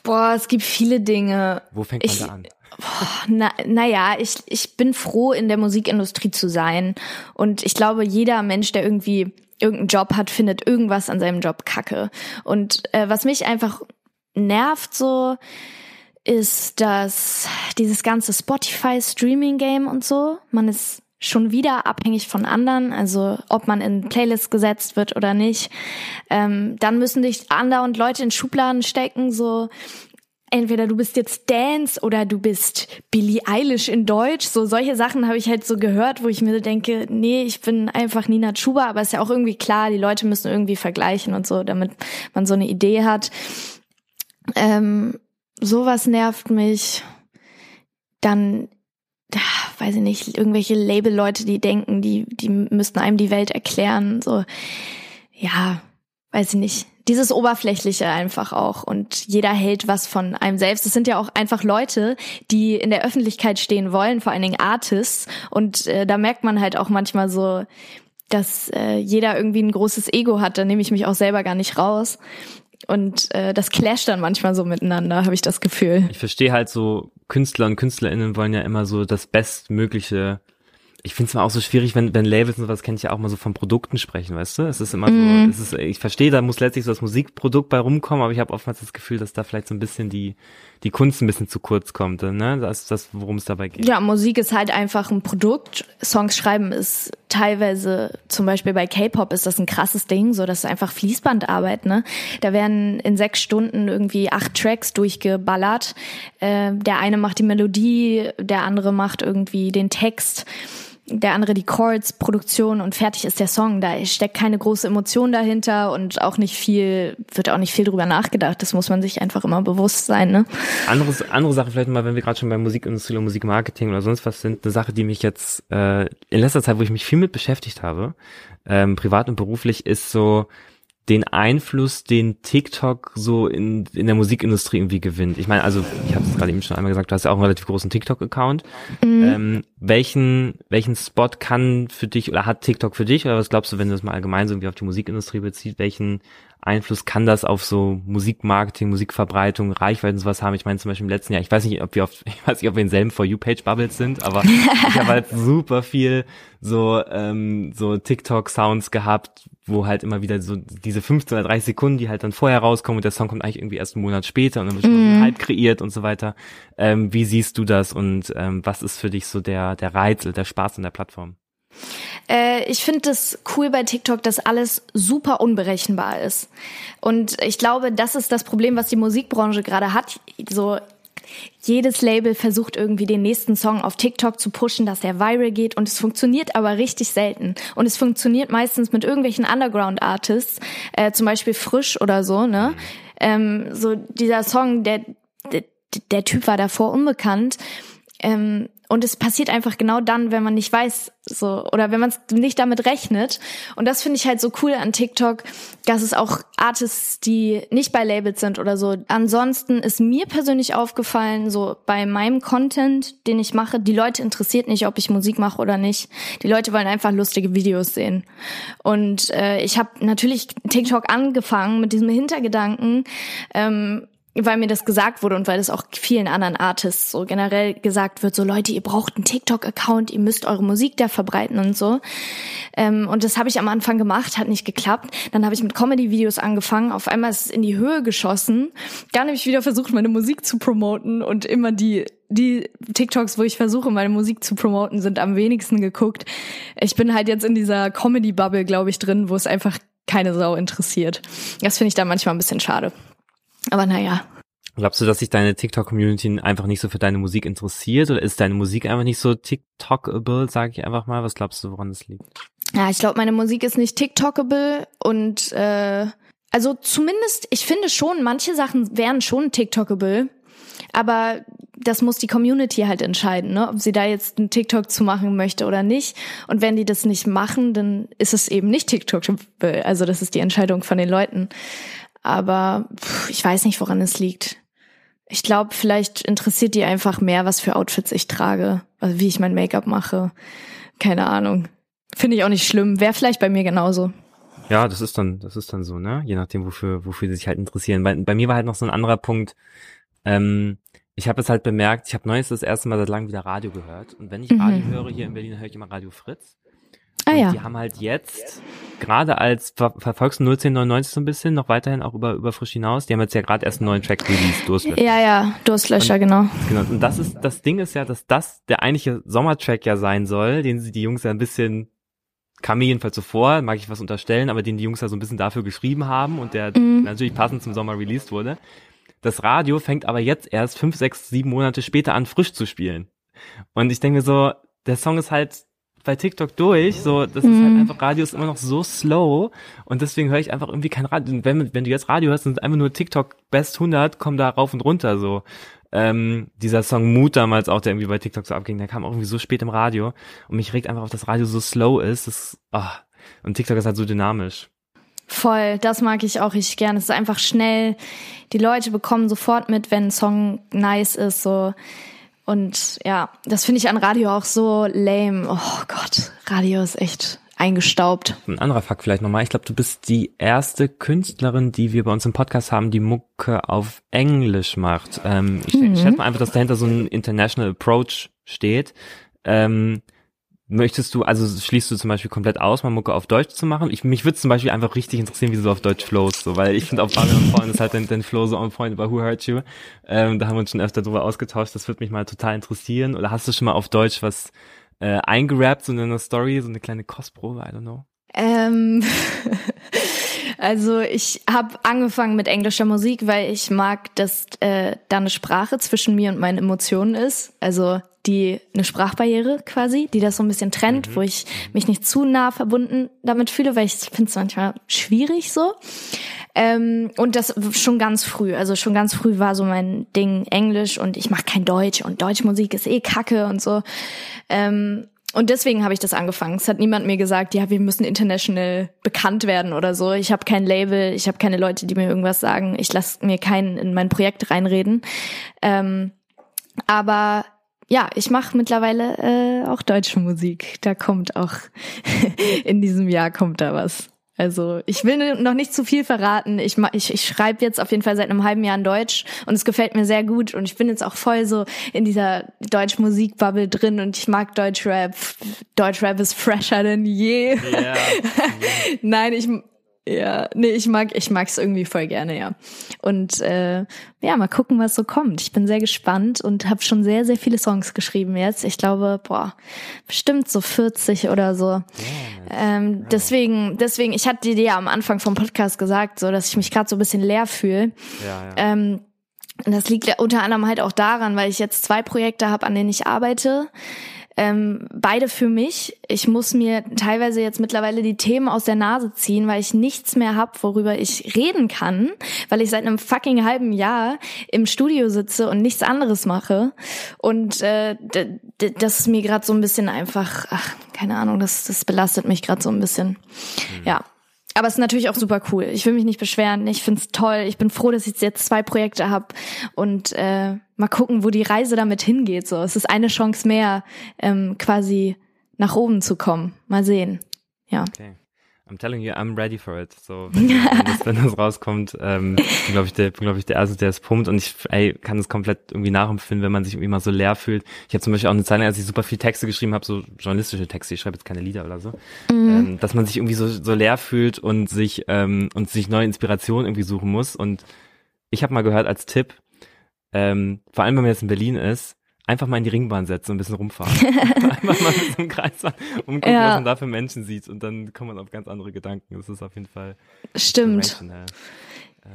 Boah, es gibt viele Dinge. Wo fängt man ich, da an? Na, naja, ich, ich bin froh, in der Musikindustrie zu sein. Und ich glaube, jeder Mensch, der irgendwie irgendeinen Job hat, findet irgendwas an seinem Job kacke. Und äh, was mich einfach nervt so, ist das dieses ganze Spotify Streaming Game und so. Man ist schon wieder abhängig von anderen, also ob man in Playlists gesetzt wird oder nicht. Ähm, dann müssen dich andauernd Leute in Schubladen stecken, so entweder du bist jetzt Dance oder du bist Billie Eilish in Deutsch. So solche Sachen habe ich halt so gehört, wo ich mir denke, nee, ich bin einfach Nina Chuba, aber ist ja auch irgendwie klar, die Leute müssen irgendwie vergleichen und so, damit man so eine Idee hat. Ähm, sowas nervt mich. Dann, ja, weiß ich nicht, irgendwelche Label-Leute, die denken, die, die müssten einem die Welt erklären. So, ja, weiß ich nicht. Dieses Oberflächliche einfach auch. Und jeder hält was von einem selbst. Es sind ja auch einfach Leute, die in der Öffentlichkeit stehen wollen, vor allen Dingen Artists. Und äh, da merkt man halt auch manchmal so, dass äh, jeder irgendwie ein großes Ego hat. Da nehme ich mich auch selber gar nicht raus. Und äh, das clasht dann manchmal so miteinander, habe ich das Gefühl. Ich verstehe halt so, Künstler und KünstlerInnen wollen ja immer so das Bestmögliche ich finde es mal auch so schwierig, wenn, wenn Labels und sowas kenne ich ja auch mal so von Produkten sprechen, weißt du? Es ist immer mm. so, es ist, ich verstehe, da muss letztlich so das Musikprodukt bei rumkommen, aber ich habe oftmals das Gefühl, dass da vielleicht so ein bisschen die, die Kunst ein bisschen zu kurz kommt, ne? Das ist das, worum es dabei geht. Ja, Musik ist halt einfach ein Produkt. Songs schreiben ist teilweise, zum Beispiel bei K-Pop ist das ein krasses Ding, so das ist einfach Fließbandarbeit, ne? Da werden in sechs Stunden irgendwie acht Tracks durchgeballert. Äh, der eine macht die Melodie, der andere macht irgendwie den Text der andere die Chords, Produktion und fertig ist der Song. Da steckt keine große Emotion dahinter und auch nicht viel, wird auch nicht viel drüber nachgedacht. Das muss man sich einfach immer bewusst sein. Ne? Anderes, andere Sache vielleicht mal, wenn wir gerade schon bei Musikindustrie und Musikmarketing oder sonst was sind, eine Sache, die mich jetzt äh, in letzter Zeit, wo ich mich viel mit beschäftigt habe, ähm, privat und beruflich, ist so den Einfluss, den TikTok so in, in der Musikindustrie irgendwie gewinnt. Ich meine, also ich habe es gerade eben schon einmal gesagt, du hast ja auch einen relativ großen TikTok-Account. Mhm. Ähm, welchen, welchen Spot kann für dich oder hat TikTok für dich oder was glaubst du, wenn du das mal allgemein so irgendwie auf die Musikindustrie bezieht, welchen Einfluss kann das auf so Musikmarketing, Musikverbreitung, Reichweiten und sowas haben? Ich meine zum Beispiel im letzten Jahr, ich weiß nicht, ob wir auf, ich weiß nicht, ob wir in selben For You Page Bubbles sind, aber ich habe halt super viel so ähm, so TikTok Sounds gehabt, wo halt immer wieder so diese 15 oder 30 Sekunden, die halt dann vorher rauskommen und der Song kommt eigentlich irgendwie erst einen Monat später und dann wird schon mm. Hype kreiert und so weiter. Ähm, wie siehst du das und ähm, was ist für dich so der der Reiz, der Spaß an der Plattform? Äh, ich finde das cool bei TikTok, dass alles super unberechenbar ist. Und ich glaube, das ist das Problem, was die Musikbranche gerade hat. So jedes Label versucht irgendwie den nächsten Song auf TikTok zu pushen, dass der viral geht und es funktioniert aber richtig selten. Und es funktioniert meistens mit irgendwelchen Underground-Artists, äh, zum Beispiel Frisch oder so, ne? Ähm, so dieser Song, der, der, der Typ war davor unbekannt. Ähm, und es passiert einfach genau dann, wenn man nicht weiß, so, oder wenn man nicht damit rechnet. Und das finde ich halt so cool an TikTok, dass es auch Artists, die nicht bei Labels sind oder so. Ansonsten ist mir persönlich aufgefallen, so bei meinem Content, den ich mache, die Leute interessiert nicht, ob ich Musik mache oder nicht. Die Leute wollen einfach lustige Videos sehen. Und äh, ich habe natürlich TikTok angefangen mit diesem Hintergedanken, ähm, weil mir das gesagt wurde und weil das auch vielen anderen Artists so generell gesagt wird, so Leute, ihr braucht einen TikTok-Account, ihr müsst eure Musik da verbreiten und so. Ähm, und das habe ich am Anfang gemacht, hat nicht geklappt. Dann habe ich mit Comedy-Videos angefangen, auf einmal ist es in die Höhe geschossen. Dann habe ich wieder versucht, meine Musik zu promoten und immer die die TikToks, wo ich versuche, meine Musik zu promoten, sind am wenigsten geguckt. Ich bin halt jetzt in dieser Comedy-Bubble, glaube ich, drin, wo es einfach keine Sau interessiert. Das finde ich da manchmal ein bisschen schade. Aber naja. Glaubst du, dass sich deine TikTok-Community einfach nicht so für deine Musik interessiert oder ist deine Musik einfach nicht so TikTokable, sage ich einfach mal? Was glaubst du, woran das liegt? Ja, ich glaube, meine Musik ist nicht TikTokable und äh, also zumindest, ich finde schon, manche Sachen wären schon TikTokable, aber das muss die Community halt entscheiden, ne? ob sie da jetzt einen TikTok zu machen möchte oder nicht. Und wenn die das nicht machen, dann ist es eben nicht TikTokable. Also das ist die Entscheidung von den Leuten. Aber pff, ich weiß nicht, woran es liegt. Ich glaube, vielleicht interessiert die einfach mehr, was für Outfits ich trage, also wie ich mein Make-up mache. Keine Ahnung. Finde ich auch nicht schlimm. Wäre vielleicht bei mir genauso. Ja, das ist dann, das ist dann so, ne? Je nachdem, wofür, wofür sie sich halt interessieren. Bei, bei mir war halt noch so ein anderer Punkt. Ähm, ich habe es halt bemerkt, ich habe neues das erste Mal seit langem wieder Radio gehört. Und wenn ich mhm. Radio höre hier in Berlin, höre ich immer Radio Fritz. Ah, ja. Die haben halt jetzt, gerade als ver verfolgst du 01099 so ein bisschen, noch weiterhin auch über, über frisch hinaus, die haben jetzt ja gerade erst einen neuen Track released, Durstlöscher. Ja, ja, Durstlöscher, und, genau. Genau, und das ist, das Ding ist ja, dass das der eigentliche Sommertrack ja sein soll, den sie die Jungs ja ein bisschen kam mir jedenfalls so vor, mag ich was unterstellen, aber den die Jungs ja so ein bisschen dafür geschrieben haben und der mhm. natürlich passend zum Sommer released wurde. Das Radio fängt aber jetzt erst fünf, sechs, sieben Monate später an, frisch zu spielen. Und ich denke mir so, der Song ist halt bei TikTok durch. So, das mhm. ist halt mhm. einfach, Radio ist immer noch so slow und deswegen höre ich einfach irgendwie kein Radio. Wenn, wenn du jetzt Radio hörst, sind einfach nur TikTok Best 100, kommen da rauf und runter so. Ähm, dieser Song Mut damals auch, der irgendwie bei TikTok so abging, der kam auch irgendwie so spät im Radio und mich regt einfach auf, dass Radio so slow ist. Das, oh. Und TikTok ist halt so dynamisch. Voll, das mag ich auch richtig gerne. Es ist einfach schnell. Die Leute bekommen sofort mit, wenn ein Song nice ist, so und ja, das finde ich an Radio auch so lame. Oh Gott, Radio ist echt eingestaubt. Ein anderer Fakt vielleicht nochmal. Ich glaube, du bist die erste Künstlerin, die wir bei uns im Podcast haben, die Mucke auf Englisch macht. Ähm, ich, mhm. schätze mal einfach, dass dahinter so ein International Approach steht. Ähm, Möchtest du, also schließt du zum Beispiel komplett aus, mal Mucke auf Deutsch zu machen? Ich, mich würde zum Beispiel einfach richtig interessieren, wie du so auf Deutsch flowst, so, weil ich finde auf Barbie on Point ist halt dein, dein Flow so on point bei Who Hurt You. Ähm, da haben wir uns schon öfter drüber ausgetauscht, das würde mich mal total interessieren. Oder hast du schon mal auf Deutsch was äh, eingerappt, so in einer Story, so eine kleine Kostprobe, I don't know? Ähm, also ich habe angefangen mit englischer Musik, weil ich mag, dass äh, da eine Sprache zwischen mir und meinen Emotionen ist. Also die eine Sprachbarriere quasi, die das so ein bisschen trennt, mhm. wo ich mich nicht zu nah verbunden damit fühle, weil ich finde es manchmal schwierig so. Ähm, und das schon ganz früh, also schon ganz früh war so mein Ding Englisch und ich mache kein Deutsch und Deutschmusik ist eh Kacke und so. Ähm, und deswegen habe ich das angefangen. Es hat niemand mir gesagt, ja, wir müssen international bekannt werden oder so. Ich habe kein Label, ich habe keine Leute, die mir irgendwas sagen. Ich lasse mir keinen in mein Projekt reinreden. Ähm, aber ja, ich mache mittlerweile äh, auch deutsche Musik. Da kommt auch in diesem Jahr kommt da was. Also ich will noch nicht zu viel verraten. Ich, ich, ich schreibe jetzt auf jeden Fall seit einem halben Jahr in Deutsch und es gefällt mir sehr gut und ich bin jetzt auch voll so in dieser Deutsch-Musik-Bubble drin und ich mag Deutschrap. Deutschrap ist fresher denn je. Yeah. Nein, ich ja, nee, ich mag, ich mag's irgendwie voll gerne, ja. Und äh, ja, mal gucken, was so kommt. Ich bin sehr gespannt und habe schon sehr, sehr viele Songs geschrieben jetzt. Ich glaube, boah, bestimmt so 40 oder so. Ähm, deswegen, deswegen, ich hatte dir ja am Anfang vom Podcast gesagt, so, dass ich mich gerade so ein bisschen leer fühle. Ja, ja. Ähm, das liegt unter anderem halt auch daran, weil ich jetzt zwei Projekte habe, an denen ich arbeite ähm, beide für mich. Ich muss mir teilweise jetzt mittlerweile die Themen aus der Nase ziehen, weil ich nichts mehr hab, worüber ich reden kann, weil ich seit einem fucking halben Jahr im Studio sitze und nichts anderes mache. Und äh, das ist mir gerade so ein bisschen einfach, ach, keine Ahnung, das, das belastet mich gerade so ein bisschen. Mhm. Ja. Aber es ist natürlich auch super cool. Ich will mich nicht beschweren. Ich find's toll. Ich bin froh, dass ich jetzt zwei Projekte habe und äh, mal gucken, wo die Reise damit hingeht. So, es ist eine Chance mehr, ähm, quasi nach oben zu kommen. Mal sehen. Ja. Okay. I'm telling you, I'm ready for it. So, wenn, wenn, das, wenn das rauskommt, ähm, bin glaube ich der, bin, glaube ich der erste, der es pumpt und ich ey, kann es komplett irgendwie nachempfinden, wenn man sich irgendwie mal so leer fühlt. Ich habe zum Beispiel auch eine Zeit lang, als ich super viel Texte geschrieben habe, so journalistische Texte, ich schreibe jetzt keine Lieder oder so, mhm. ähm, dass man sich irgendwie so so leer fühlt und sich ähm, und sich neue Inspirationen irgendwie suchen muss. Und ich habe mal gehört als Tipp, ähm, vor allem wenn man jetzt in Berlin ist, einfach mal in die Ringbahn setzen und ein bisschen rumfahren. einfach mal mit so einem Kreis fahren und gucken, ja. was man da für Menschen sieht. Und dann kommt man auf ganz andere Gedanken. Das ist auf jeden Fall. Stimmt.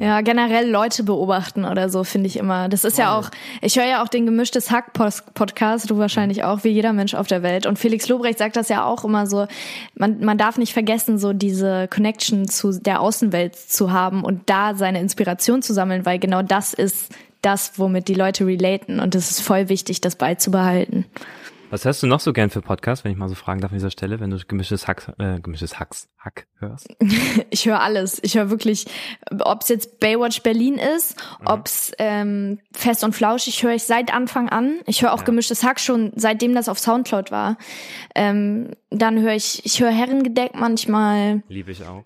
Ja, generell Leute beobachten oder so finde ich immer. Das ist ja auch, ich höre ja auch den gemischtes Hack Podcast, du wahrscheinlich auch, wie jeder Mensch auf der Welt. Und Felix Lobrecht sagt das ja auch immer so, man, man darf nicht vergessen, so diese Connection zu der Außenwelt zu haben und da seine Inspiration zu sammeln, weil genau das ist das, womit die Leute relaten. Und es ist voll wichtig, das beizubehalten. Was hörst du noch so gern für Podcasts, wenn ich mal so fragen darf an dieser Stelle, wenn du gemischtes Hack, äh, gemischtes Hacks, Hack hörst? ich höre alles. Ich höre wirklich, ob es jetzt Baywatch Berlin ist, mhm. ob es ähm, Fest und Flauschig höre ich seit Anfang an. Ich höre auch ja. gemischtes Hack schon, seitdem das auf Soundcloud war. Ähm, dann höre ich, ich höre Herrengedeck manchmal. Liebe ich auch.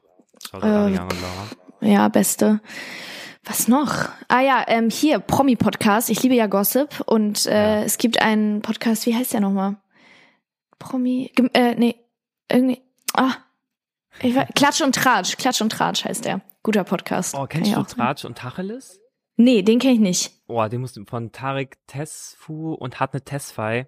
Schau äh, Ariane und Laura. Ja, beste. Was noch? Ah ja, ähm, hier, Promi-Podcast. Ich liebe ja Gossip und äh, ja. es gibt einen Podcast, wie heißt der nochmal? Promi, äh, nee, irgendwie, ah, ich weiß, Klatsch und Tratsch, Klatsch und Tratsch heißt der. Guter Podcast. Oh, kennst du Tratsch und Tacheles? Nee, den kenn ich nicht. Oh, den musst du von Tarek Tesfu und Hatne Tesfai.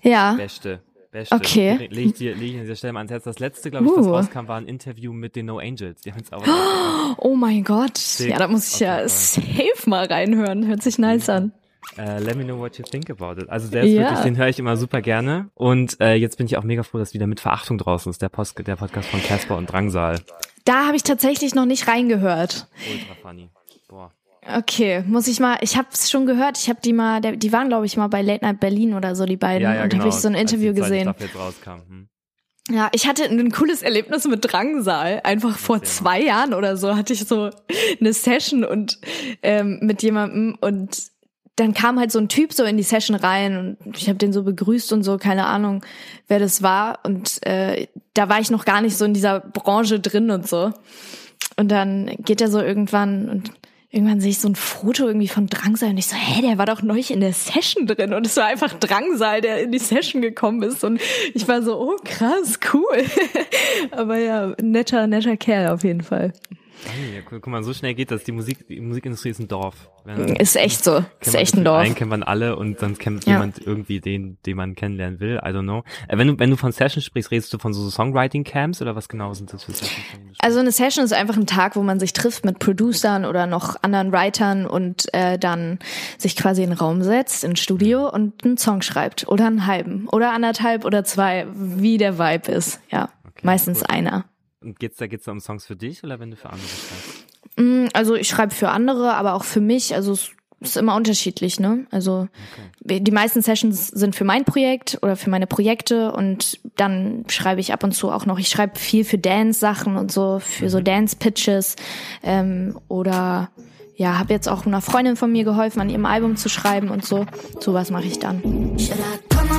Ja. Beste. Beste. Okay. Lege ich dir, leg ich an dieser Stelle mal ans Herz. Das letzte, glaube ich, uh. was rauskam, war ein Interview mit den No Angels. Die haben es auch. Oh mein Gott. Sick. Ja, da muss ich ja safe mal reinhören. Hört sich nice an. Uh, let me know what you think about it. Also der ist ja. wirklich, den höre ich immer super gerne. Und äh, jetzt bin ich auch mega froh, dass wieder mit Verachtung draußen ist, der, Post, der Podcast von Casper und Drangsal. Da habe ich tatsächlich noch nicht reingehört. Ultra funny. Boah. Okay, muss ich mal, ich habe es schon gehört, ich habe die mal, die waren glaube ich mal bei Late Night Berlin oder so, die beiden, ja, ja, und genau. habe ich so ein Interview gesehen. Rauskam. Hm. Ja, ich hatte ein cooles Erlebnis mit Drangsal. Einfach vor zwei Jahren oder so hatte ich so eine Session und ähm, mit jemandem und dann kam halt so ein Typ so in die Session rein und ich habe den so begrüßt und so, keine Ahnung, wer das war. Und äh, da war ich noch gar nicht so in dieser Branche drin und so. Und dann geht er so irgendwann und irgendwann sehe ich so ein Foto irgendwie von Drangsal und ich so, hä, der war doch neulich in der Session drin und es war einfach Drangsal, der in die Session gekommen ist und ich war so, oh krass, cool. Aber ja, netter, netter Kerl auf jeden Fall. Ja, guck mal, so schnell geht das. Die Musik, die Musikindustrie ist ein Dorf. Wenn, ist echt so. Ist echt ein Dorf. Einen kennt man alle und sonst kennt ja. jemand irgendwie den, den man kennenlernen will. I don't know. Äh, wenn du, wenn du von Sessions sprichst, redest du von so Songwriting Camps oder was genau sind das für Sessions? Also eine Session ist einfach ein Tag, wo man sich trifft mit Producern oder noch anderen Writern und äh, dann sich quasi in den Raum setzt, ins Studio mhm. und einen Song schreibt oder einen halben oder anderthalb oder zwei, wie der Vibe ist. Ja, okay, meistens cool. einer. Und geht's da geht's da um Songs für dich oder wenn du für andere schreibst? Mm, also ich schreibe für andere, aber auch für mich. Also es ist immer unterschiedlich, ne? Also okay. die meisten Sessions sind für mein Projekt oder für meine Projekte und dann schreibe ich ab und zu auch noch. Ich schreibe viel für Dance-Sachen und so, für mhm. so Dance-Pitches ähm, oder ja, habe jetzt auch einer Freundin von mir geholfen, an ihrem Album zu schreiben und so. Sowas mache ich dann.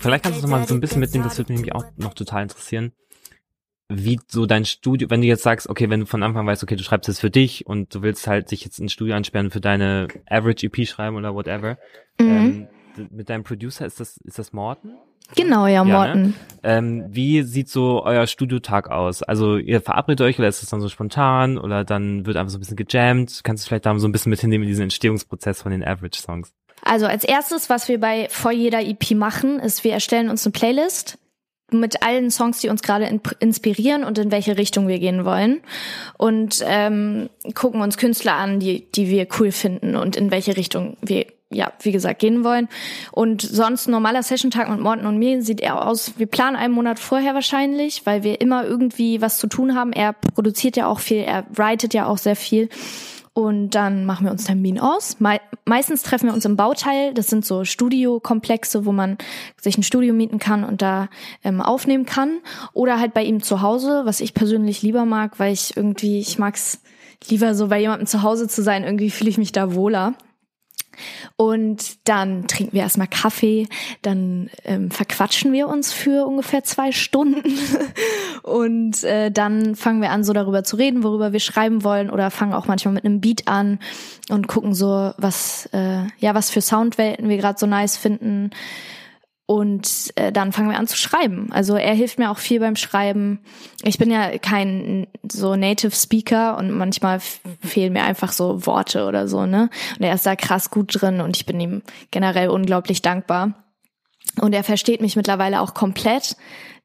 Vielleicht kannst du noch mal so ein bisschen mitnehmen, das würde mich nämlich auch noch total interessieren. Wie so dein Studio, wenn du jetzt sagst, okay, wenn du von Anfang weißt, okay, du schreibst es für dich und du willst halt dich jetzt ins Studio ansperren für deine Average EP schreiben oder whatever, mhm. ähm, mit deinem Producer, ist das, ist das Morten? Genau, ja, Morten. Ne? Ähm, wie sieht so euer Studiotag aus? Also ihr verabredet euch oder ist es dann so spontan oder dann wird einfach so ein bisschen gejammt? Kannst du vielleicht da so ein bisschen mitnehmen in diesen Entstehungsprozess von den Average-Songs? Also als erstes, was wir bei vor jeder EP machen, ist, wir erstellen uns eine Playlist mit allen Songs, die uns gerade inspirieren und in welche Richtung wir gehen wollen. Und ähm, gucken uns Künstler an, die, die wir cool finden und in welche Richtung wir ja, wie gesagt, gehen wollen. Und sonst normaler Session-Tag mit Morten und mir sieht er aus, wir planen einen Monat vorher wahrscheinlich, weil wir immer irgendwie was zu tun haben. Er produziert ja auch viel, er writet ja auch sehr viel. Und dann machen wir uns Termin aus. Me meistens treffen wir uns im Bauteil. Das sind so Studiokomplexe, wo man sich ein Studio mieten kann und da ähm, aufnehmen kann. Oder halt bei ihm zu Hause, was ich persönlich lieber mag, weil ich irgendwie, ich mag's lieber so bei jemandem zu Hause zu sein. Irgendwie fühle ich mich da wohler. Und dann trinken wir erstmal Kaffee, dann ähm, verquatschen wir uns für ungefähr zwei Stunden. Und äh, dann fangen wir an, so darüber zu reden, worüber wir schreiben wollen oder fangen auch manchmal mit einem Beat an und gucken so, was äh, ja was für Soundwelten wir gerade so nice finden und äh, dann fangen wir an zu schreiben. Also er hilft mir auch viel beim Schreiben. Ich bin ja kein so Native Speaker und manchmal fehlen mir einfach so Worte oder so, ne? Und er ist da krass gut drin und ich bin ihm generell unglaublich dankbar. Und er versteht mich mittlerweile auch komplett.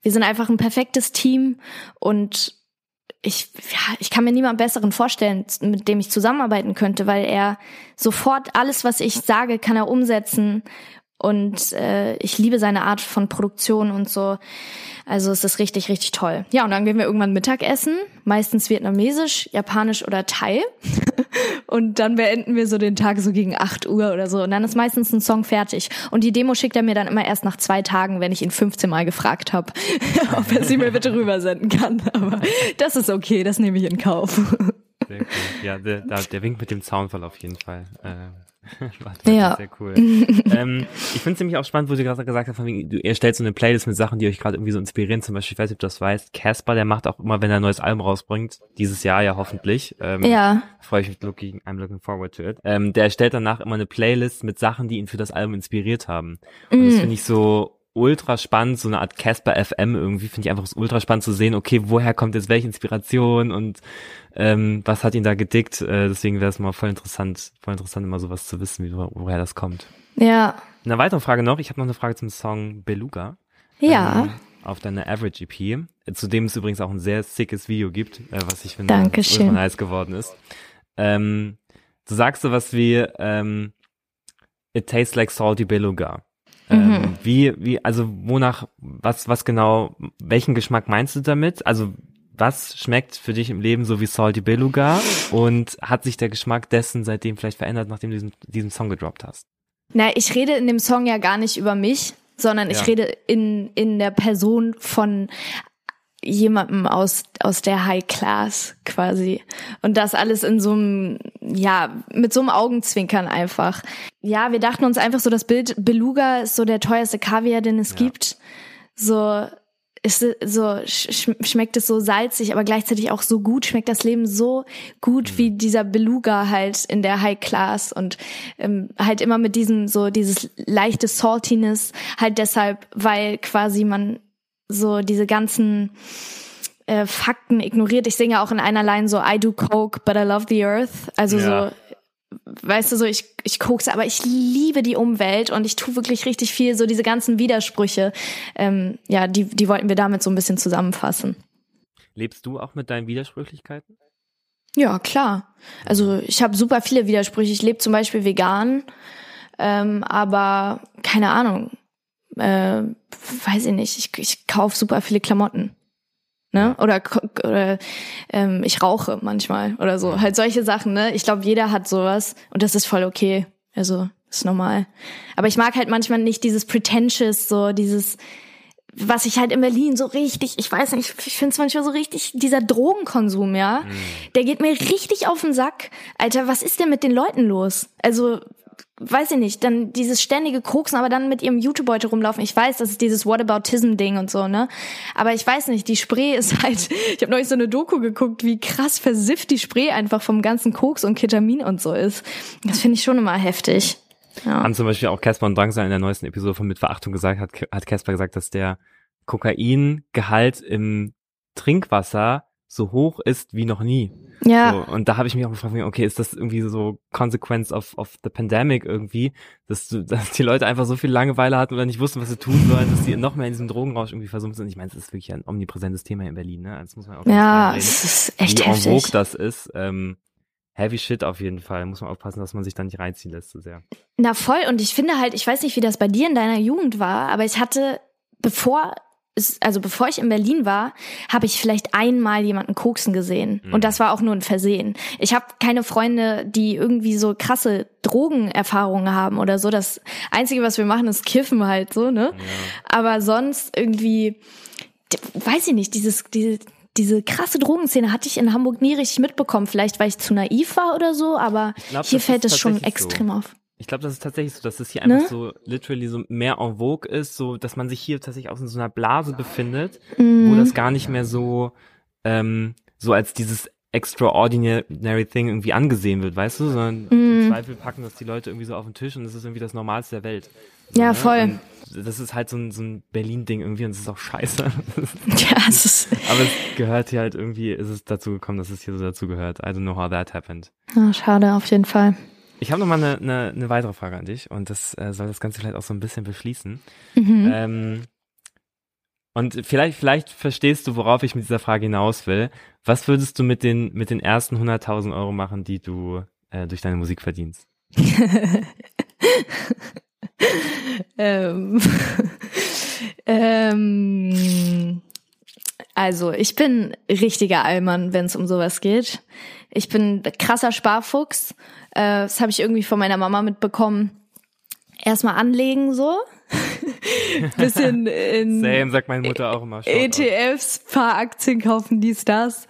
Wir sind einfach ein perfektes Team und ich, ja, ich kann mir niemand besseren vorstellen, mit dem ich zusammenarbeiten könnte, weil er sofort alles, was ich sage, kann er umsetzen und äh, ich liebe seine Art von Produktion und so. Also es ist richtig, richtig toll. Ja, und dann gehen wir irgendwann Mittagessen, meistens vietnamesisch, japanisch oder Thai. und dann beenden wir so den Tag so gegen 8 Uhr oder so. Und dann ist meistens ein Song fertig. Und die Demo schickt er mir dann immer erst nach zwei Tagen, wenn ich ihn 15 Mal gefragt habe, ob er sie mir bitte rübersenden kann. Aber das ist okay, das nehme ich in Kauf. Cool. Ja, der, der winkt mit dem Zaunfall auf jeden Fall. Äh ja. Sehr cool. ähm, ich finde es nämlich auch spannend, wo du gerade gesagt hast, du erstellst so eine Playlist mit Sachen, die euch gerade irgendwie so inspirieren. Zum Beispiel, ich weiß nicht, ob du das weißt, Casper, der macht auch immer, wenn er ein neues Album rausbringt, dieses Jahr ja hoffentlich. Ähm, ja. Freue ich mich, looking, I'm looking forward to it. Ähm, der erstellt danach immer eine Playlist mit Sachen, die ihn für das Album inspiriert haben. Und mm. das finde ich so ultra spannend, so eine Art Casper FM irgendwie, finde ich einfach ultra spannend zu sehen, okay, woher kommt jetzt welche Inspiration und ähm, was hat ihn da gedickt. Äh, deswegen wäre es mal voll interessant, voll interessant, immer sowas zu wissen, wie, woher das kommt. Ja. Eine weitere Frage noch, ich habe noch eine Frage zum Song Beluga. Ja. Ähm, auf deiner Average EP, zu dem es übrigens auch ein sehr sickes Video gibt, äh, was ich finde, ultra nice geworden ist. Ähm, du sagst so was wie ähm, It tastes like salty beluga. Ähm, mhm. wie, wie, also wonach, was, was genau, welchen Geschmack meinst du damit? Also was schmeckt für dich im Leben so wie Salty Beluga und hat sich der Geschmack dessen seitdem vielleicht verändert, nachdem du diesen, diesen Song gedroppt hast? Na, ich rede in dem Song ja gar nicht über mich, sondern ich ja. rede in, in der Person von jemandem aus, aus der High Class quasi. Und das alles in so einem, ja, mit so einem Augenzwinkern einfach. Ja, wir dachten uns einfach so, das Bild Beluga ist so der teuerste Kaviar, den es ja. gibt. So, ist so sch schmeckt es so salzig, aber gleichzeitig auch so gut, schmeckt das Leben so gut mhm. wie dieser Beluga halt in der High Class und ähm, halt immer mit diesem so dieses leichte Saltiness halt deshalb, weil quasi man so diese ganzen äh, Fakten ignoriert. Ich singe auch in einer Line so I do coke, but I love the earth. Also ja. so weißt du so, ich, ich kokse, aber ich liebe die Umwelt und ich tue wirklich richtig viel, so diese ganzen Widersprüche, ähm, ja, die, die wollten wir damit so ein bisschen zusammenfassen. Lebst du auch mit deinen Widersprüchlichkeiten? Ja, klar. Also ich habe super viele Widersprüche. Ich lebe zum Beispiel vegan, ähm, aber keine Ahnung, äh, weiß ich nicht, ich, ich kaufe super viele Klamotten ne? Oder, oder ähm, ich rauche manchmal oder so. Halt solche Sachen, ne? Ich glaube, jeder hat sowas und das ist voll okay. Also, ist normal. Aber ich mag halt manchmal nicht dieses pretentious, so dieses, was ich halt in Berlin so richtig, ich weiß nicht, ich finde es manchmal so richtig, dieser Drogenkonsum, ja, mhm. der geht mir richtig auf den Sack. Alter, was ist denn mit den Leuten los? Also, weiß ich nicht, dann dieses ständige Koksen, aber dann mit ihrem YouTube-Beutel rumlaufen. Ich weiß, das ist dieses Whataboutism-Ding und so, ne? Aber ich weiß nicht, die Spree ist halt, ich habe neulich so eine Doku geguckt, wie krass versifft die Spree einfach vom ganzen Koks und Ketamin und so ist. Das finde ich schon immer heftig. Ja. Haben zum Beispiel auch Casper und Drangsal in der neuesten Episode von Mit Verachtung gesagt, hat, hat Casper gesagt, dass der Kokaingehalt im Trinkwasser so hoch ist wie noch nie. Ja, So, und da habe ich mich auch gefragt, okay, ist das irgendwie so Consequence of, of the Pandemic irgendwie, dass, du, dass die Leute einfach so viel Langeweile hatten oder nicht wussten, was sie tun sollen, dass sie noch mehr in diesem Drogenrausch irgendwie versumpft sind. Ich meine, es ist wirklich ein omnipräsentes Thema in Berlin, ne? Das muss man auch ja, es ist echt wie heftig. das ist. Ähm, heavy shit auf jeden Fall. Muss man aufpassen, dass man sich da nicht reinziehen lässt so sehr. Na voll, und ich finde halt, ich weiß nicht, wie das bei dir in deiner Jugend war, aber ich hatte, bevor also bevor ich in Berlin war, habe ich vielleicht einmal jemanden koksen gesehen. Mhm. Und das war auch nur ein Versehen. Ich habe keine Freunde, die irgendwie so krasse Drogenerfahrungen haben oder so. Das Einzige, was wir machen, ist kiffen halt so, ne? Aber sonst irgendwie, weiß ich nicht, dieses, diese, diese krasse Drogenszene hatte ich in Hamburg nie richtig mitbekommen. Vielleicht, weil ich zu naiv war oder so, aber glaub, hier fällt es schon tatsächlich so. extrem auf. Ich glaube, das ist tatsächlich so, dass es hier Ne? einfach so literally so mehr en vogue ist, so dass man sich hier tatsächlich auch in so einer Blase befindet, Mhm. wo das gar nicht mehr so ähm, so als dieses extraordinary thing irgendwie angesehen wird, weißt du, sondern Mhm. im Zweifel packen das die Leute irgendwie so auf den Tisch und es ist irgendwie das Normalste der Welt. So, Ja, ne? voll. Und das ist halt so ein, so ein Berlin-Ding irgendwie und es ist auch scheiße. Ja, es ist Aber es gehört hier halt irgendwie, ist es dazu gekommen, dass es hier so dazu gehört. I don't know how that happened. Ah, schade, auf jeden Fall. Ich habe noch mal eine, eine, eine weitere Frage an dich und das äh, soll das Ganze vielleicht auch so ein bisschen beschließen. Mhm. Ähm, und vielleicht, vielleicht verstehst du, worauf ich mit dieser Frage hinaus will. Was würdest du mit den, mit den ersten 100.000 Euro machen, die du äh, durch deine Musik verdienst? ähm, ähm, also, ich bin richtiger Allmann, wenn es um sowas geht. Ich bin krasser Sparfuchs. Äh, das habe ich irgendwie von meiner Mama mitbekommen. Erstmal anlegen so. Bisschen in Same, sagt meine Mutter auch immer. Shoutout. ETFs, paar Aktien kaufen, dies, das.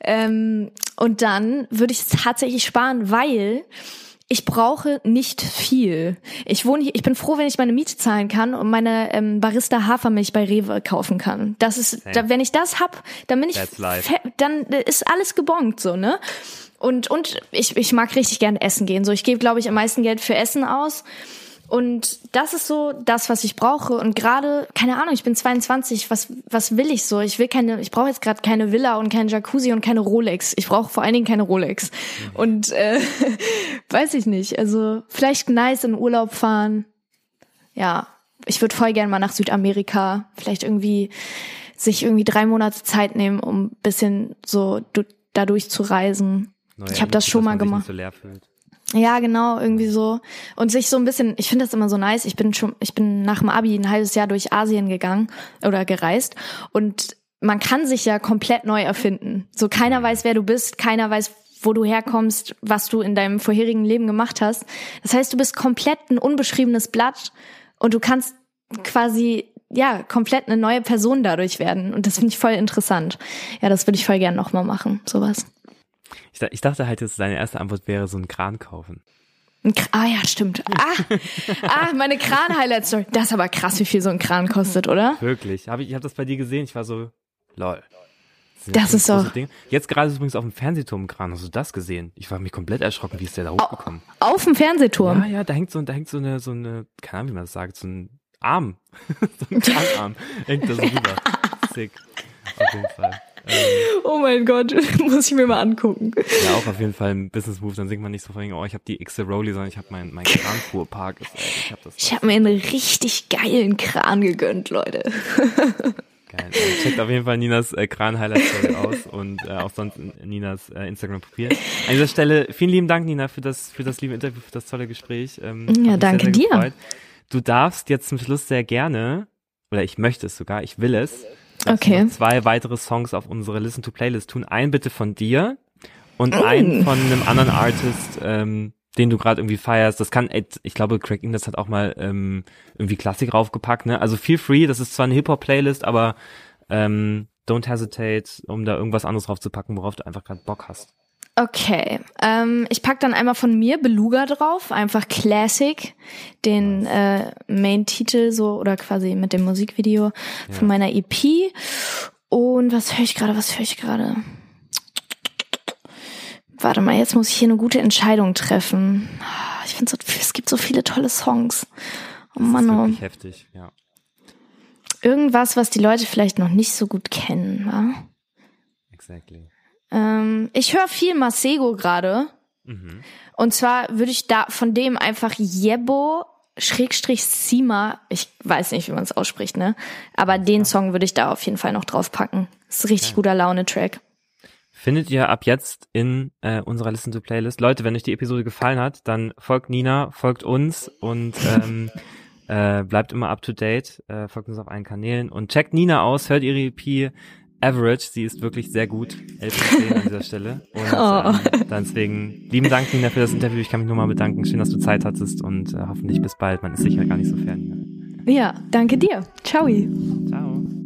Ähm, und dann würde ich es tatsächlich sparen, weil ich brauche nicht viel. Ich wohne hier, ich bin froh, wenn ich meine Miete zahlen kann und meine ähm, Barista Hafermilch bei Rewe kaufen kann. Das ist, da, wenn ich das hab, dann bin ich, dann ist alles gebongt so, ne? Und und ich ich mag richtig gerne essen gehen. So, ich gebe glaube ich am meisten Geld für Essen aus. Und das ist so das, was ich brauche. Und gerade, keine Ahnung, ich bin 22, was, was will ich so? Ich will keine, ich brauche jetzt gerade keine Villa und kein Jacuzzi und keine Rolex. Ich brauche vor allen Dingen keine Rolex. Und äh, weiß ich nicht. Also vielleicht nice in Urlaub fahren. Ja, ich würde voll gerne mal nach Südamerika. Vielleicht irgendwie sich irgendwie drei Monate Zeit nehmen, um ein bisschen so du, dadurch zu reisen. Neue ich habe das schon mal gemacht. So. Ja, genau, irgendwie so. Und sich so ein bisschen, ich finde das immer so nice. Ich bin schon, ich bin nach dem Abi ein halbes Jahr durch Asien gegangen oder gereist und man kann sich ja komplett neu erfinden. So keiner weiß, wer du bist, keiner weiß, wo du herkommst, was du in deinem vorherigen Leben gemacht hast. Das heißt, du bist komplett ein unbeschriebenes Blatt und du kannst quasi ja komplett eine neue Person dadurch werden. Und das finde ich voll interessant. Ja, das würde ich voll gern nochmal machen, sowas. Ich, ich dachte halt, dass deine erste Antwort wäre, so einen Kran kaufen. Ein Ah ja, stimmt. Ah, ah meine Kran-Highlight-Story. Das ist aber krass, wie viel so ein Kran kostet, oder? Wirklich. Hab ich ich habe das bei dir gesehen. Ich war so, lol. Das schon ist doch- Dinge. Jetzt gerade ist übrigens auf dem Fernsehturm ein Kran. Hast du das gesehen? Ich war mich komplett erschrocken. Wie ist der da hochgekommen? Auf dem Fernsehturm. Ja, ja, da hängt so, da hängt so eine, so eine, keine Ahnung, wie man das sagt, so ein Arm. so ein Kranarm. hängt da so rüber. Sick. Auf jeden Fall. Ähm, Oh mein Gott, muss ich mir mal angucken. ja, auch auf jeden Fall ein Business Move. Dann singt man nicht so von wegen, oh, ich habe die X Rolli, sondern ich habe meinen mein Kranfuhrpark. Ich habe das. Ich habe mir einen richtig geilen Kran gegönnt, Leute. Geil. Also checkt auf jeden Fall Ninas äh, Kran-Highlight-Story aus und äh, auch sonst Ninas äh, Instagram-Profil. An dieser Stelle vielen lieben Dank, Nina, für das, für das liebe Interview, für das tolle Gespräch. Ähm, Ja, danke sehr, sehr dir. gefreut. Du darfst jetzt zum Schluss sehr gerne, oder ich möchte es sogar, ich will es, Okay. zwei weitere Songs auf unsere Listen-to-Playlist tun. Einen bitte von dir und Oh. einen von einem anderen Artist, ähm, den du gerade irgendwie feierst. Das kann, ey, ich glaube, Craig Inglis hat auch mal ähm, irgendwie Klassik raufgepackt, ne? Also feel free, das ist zwar eine Hip-Hop-Playlist, aber ähm, don't hesitate, um da irgendwas anderes draufzupacken, worauf du einfach gerade Bock hast. Okay, ähm, ich pack dann einmal von mir Beluga drauf, einfach Classic, den äh, Main-Titel so oder quasi mit dem Musikvideo von meiner EP. Und was höre ich gerade? Was höre ich gerade? Warte mal, jetzt muss ich hier eine gute Entscheidung treffen. ich finde, so, es gibt so viele tolle Songs. Oh Das Mann, ist oh. wirklich heftig, ja. Irgendwas, was die Leute vielleicht noch nicht so gut kennen, wa? Exactly. Ähm, ich höre viel Masego gerade. Mhm. Und zwar würde ich da von dem einfach Jebo Schrägstrich Sima, ich weiß nicht, wie man es ausspricht, ne? Aber den Song würde ich da auf jeden Fall noch draufpacken. Ist ein richtig guter Laune-Track. Findet ihr ab jetzt in äh, unserer Listen to Playlist. Leute, wenn euch die Episode gefallen hat, dann folgt Nina, folgt uns und ähm, äh, bleibt immer up to date, äh, folgt uns auf allen Kanälen und checkt Nina aus, hört ihre EP Average, sie ist wirklich sehr gut. 11 von 10 an dieser Stelle. Und Oh. ähm, deswegen lieben Dank, Nina, für das Interview. Ich kann mich nur mal bedanken. Schön, dass du Zeit hattest und äh, hoffentlich bis bald. Man ist sicher gar nicht so fern. Ja, danke dir. Ciao. Ciao.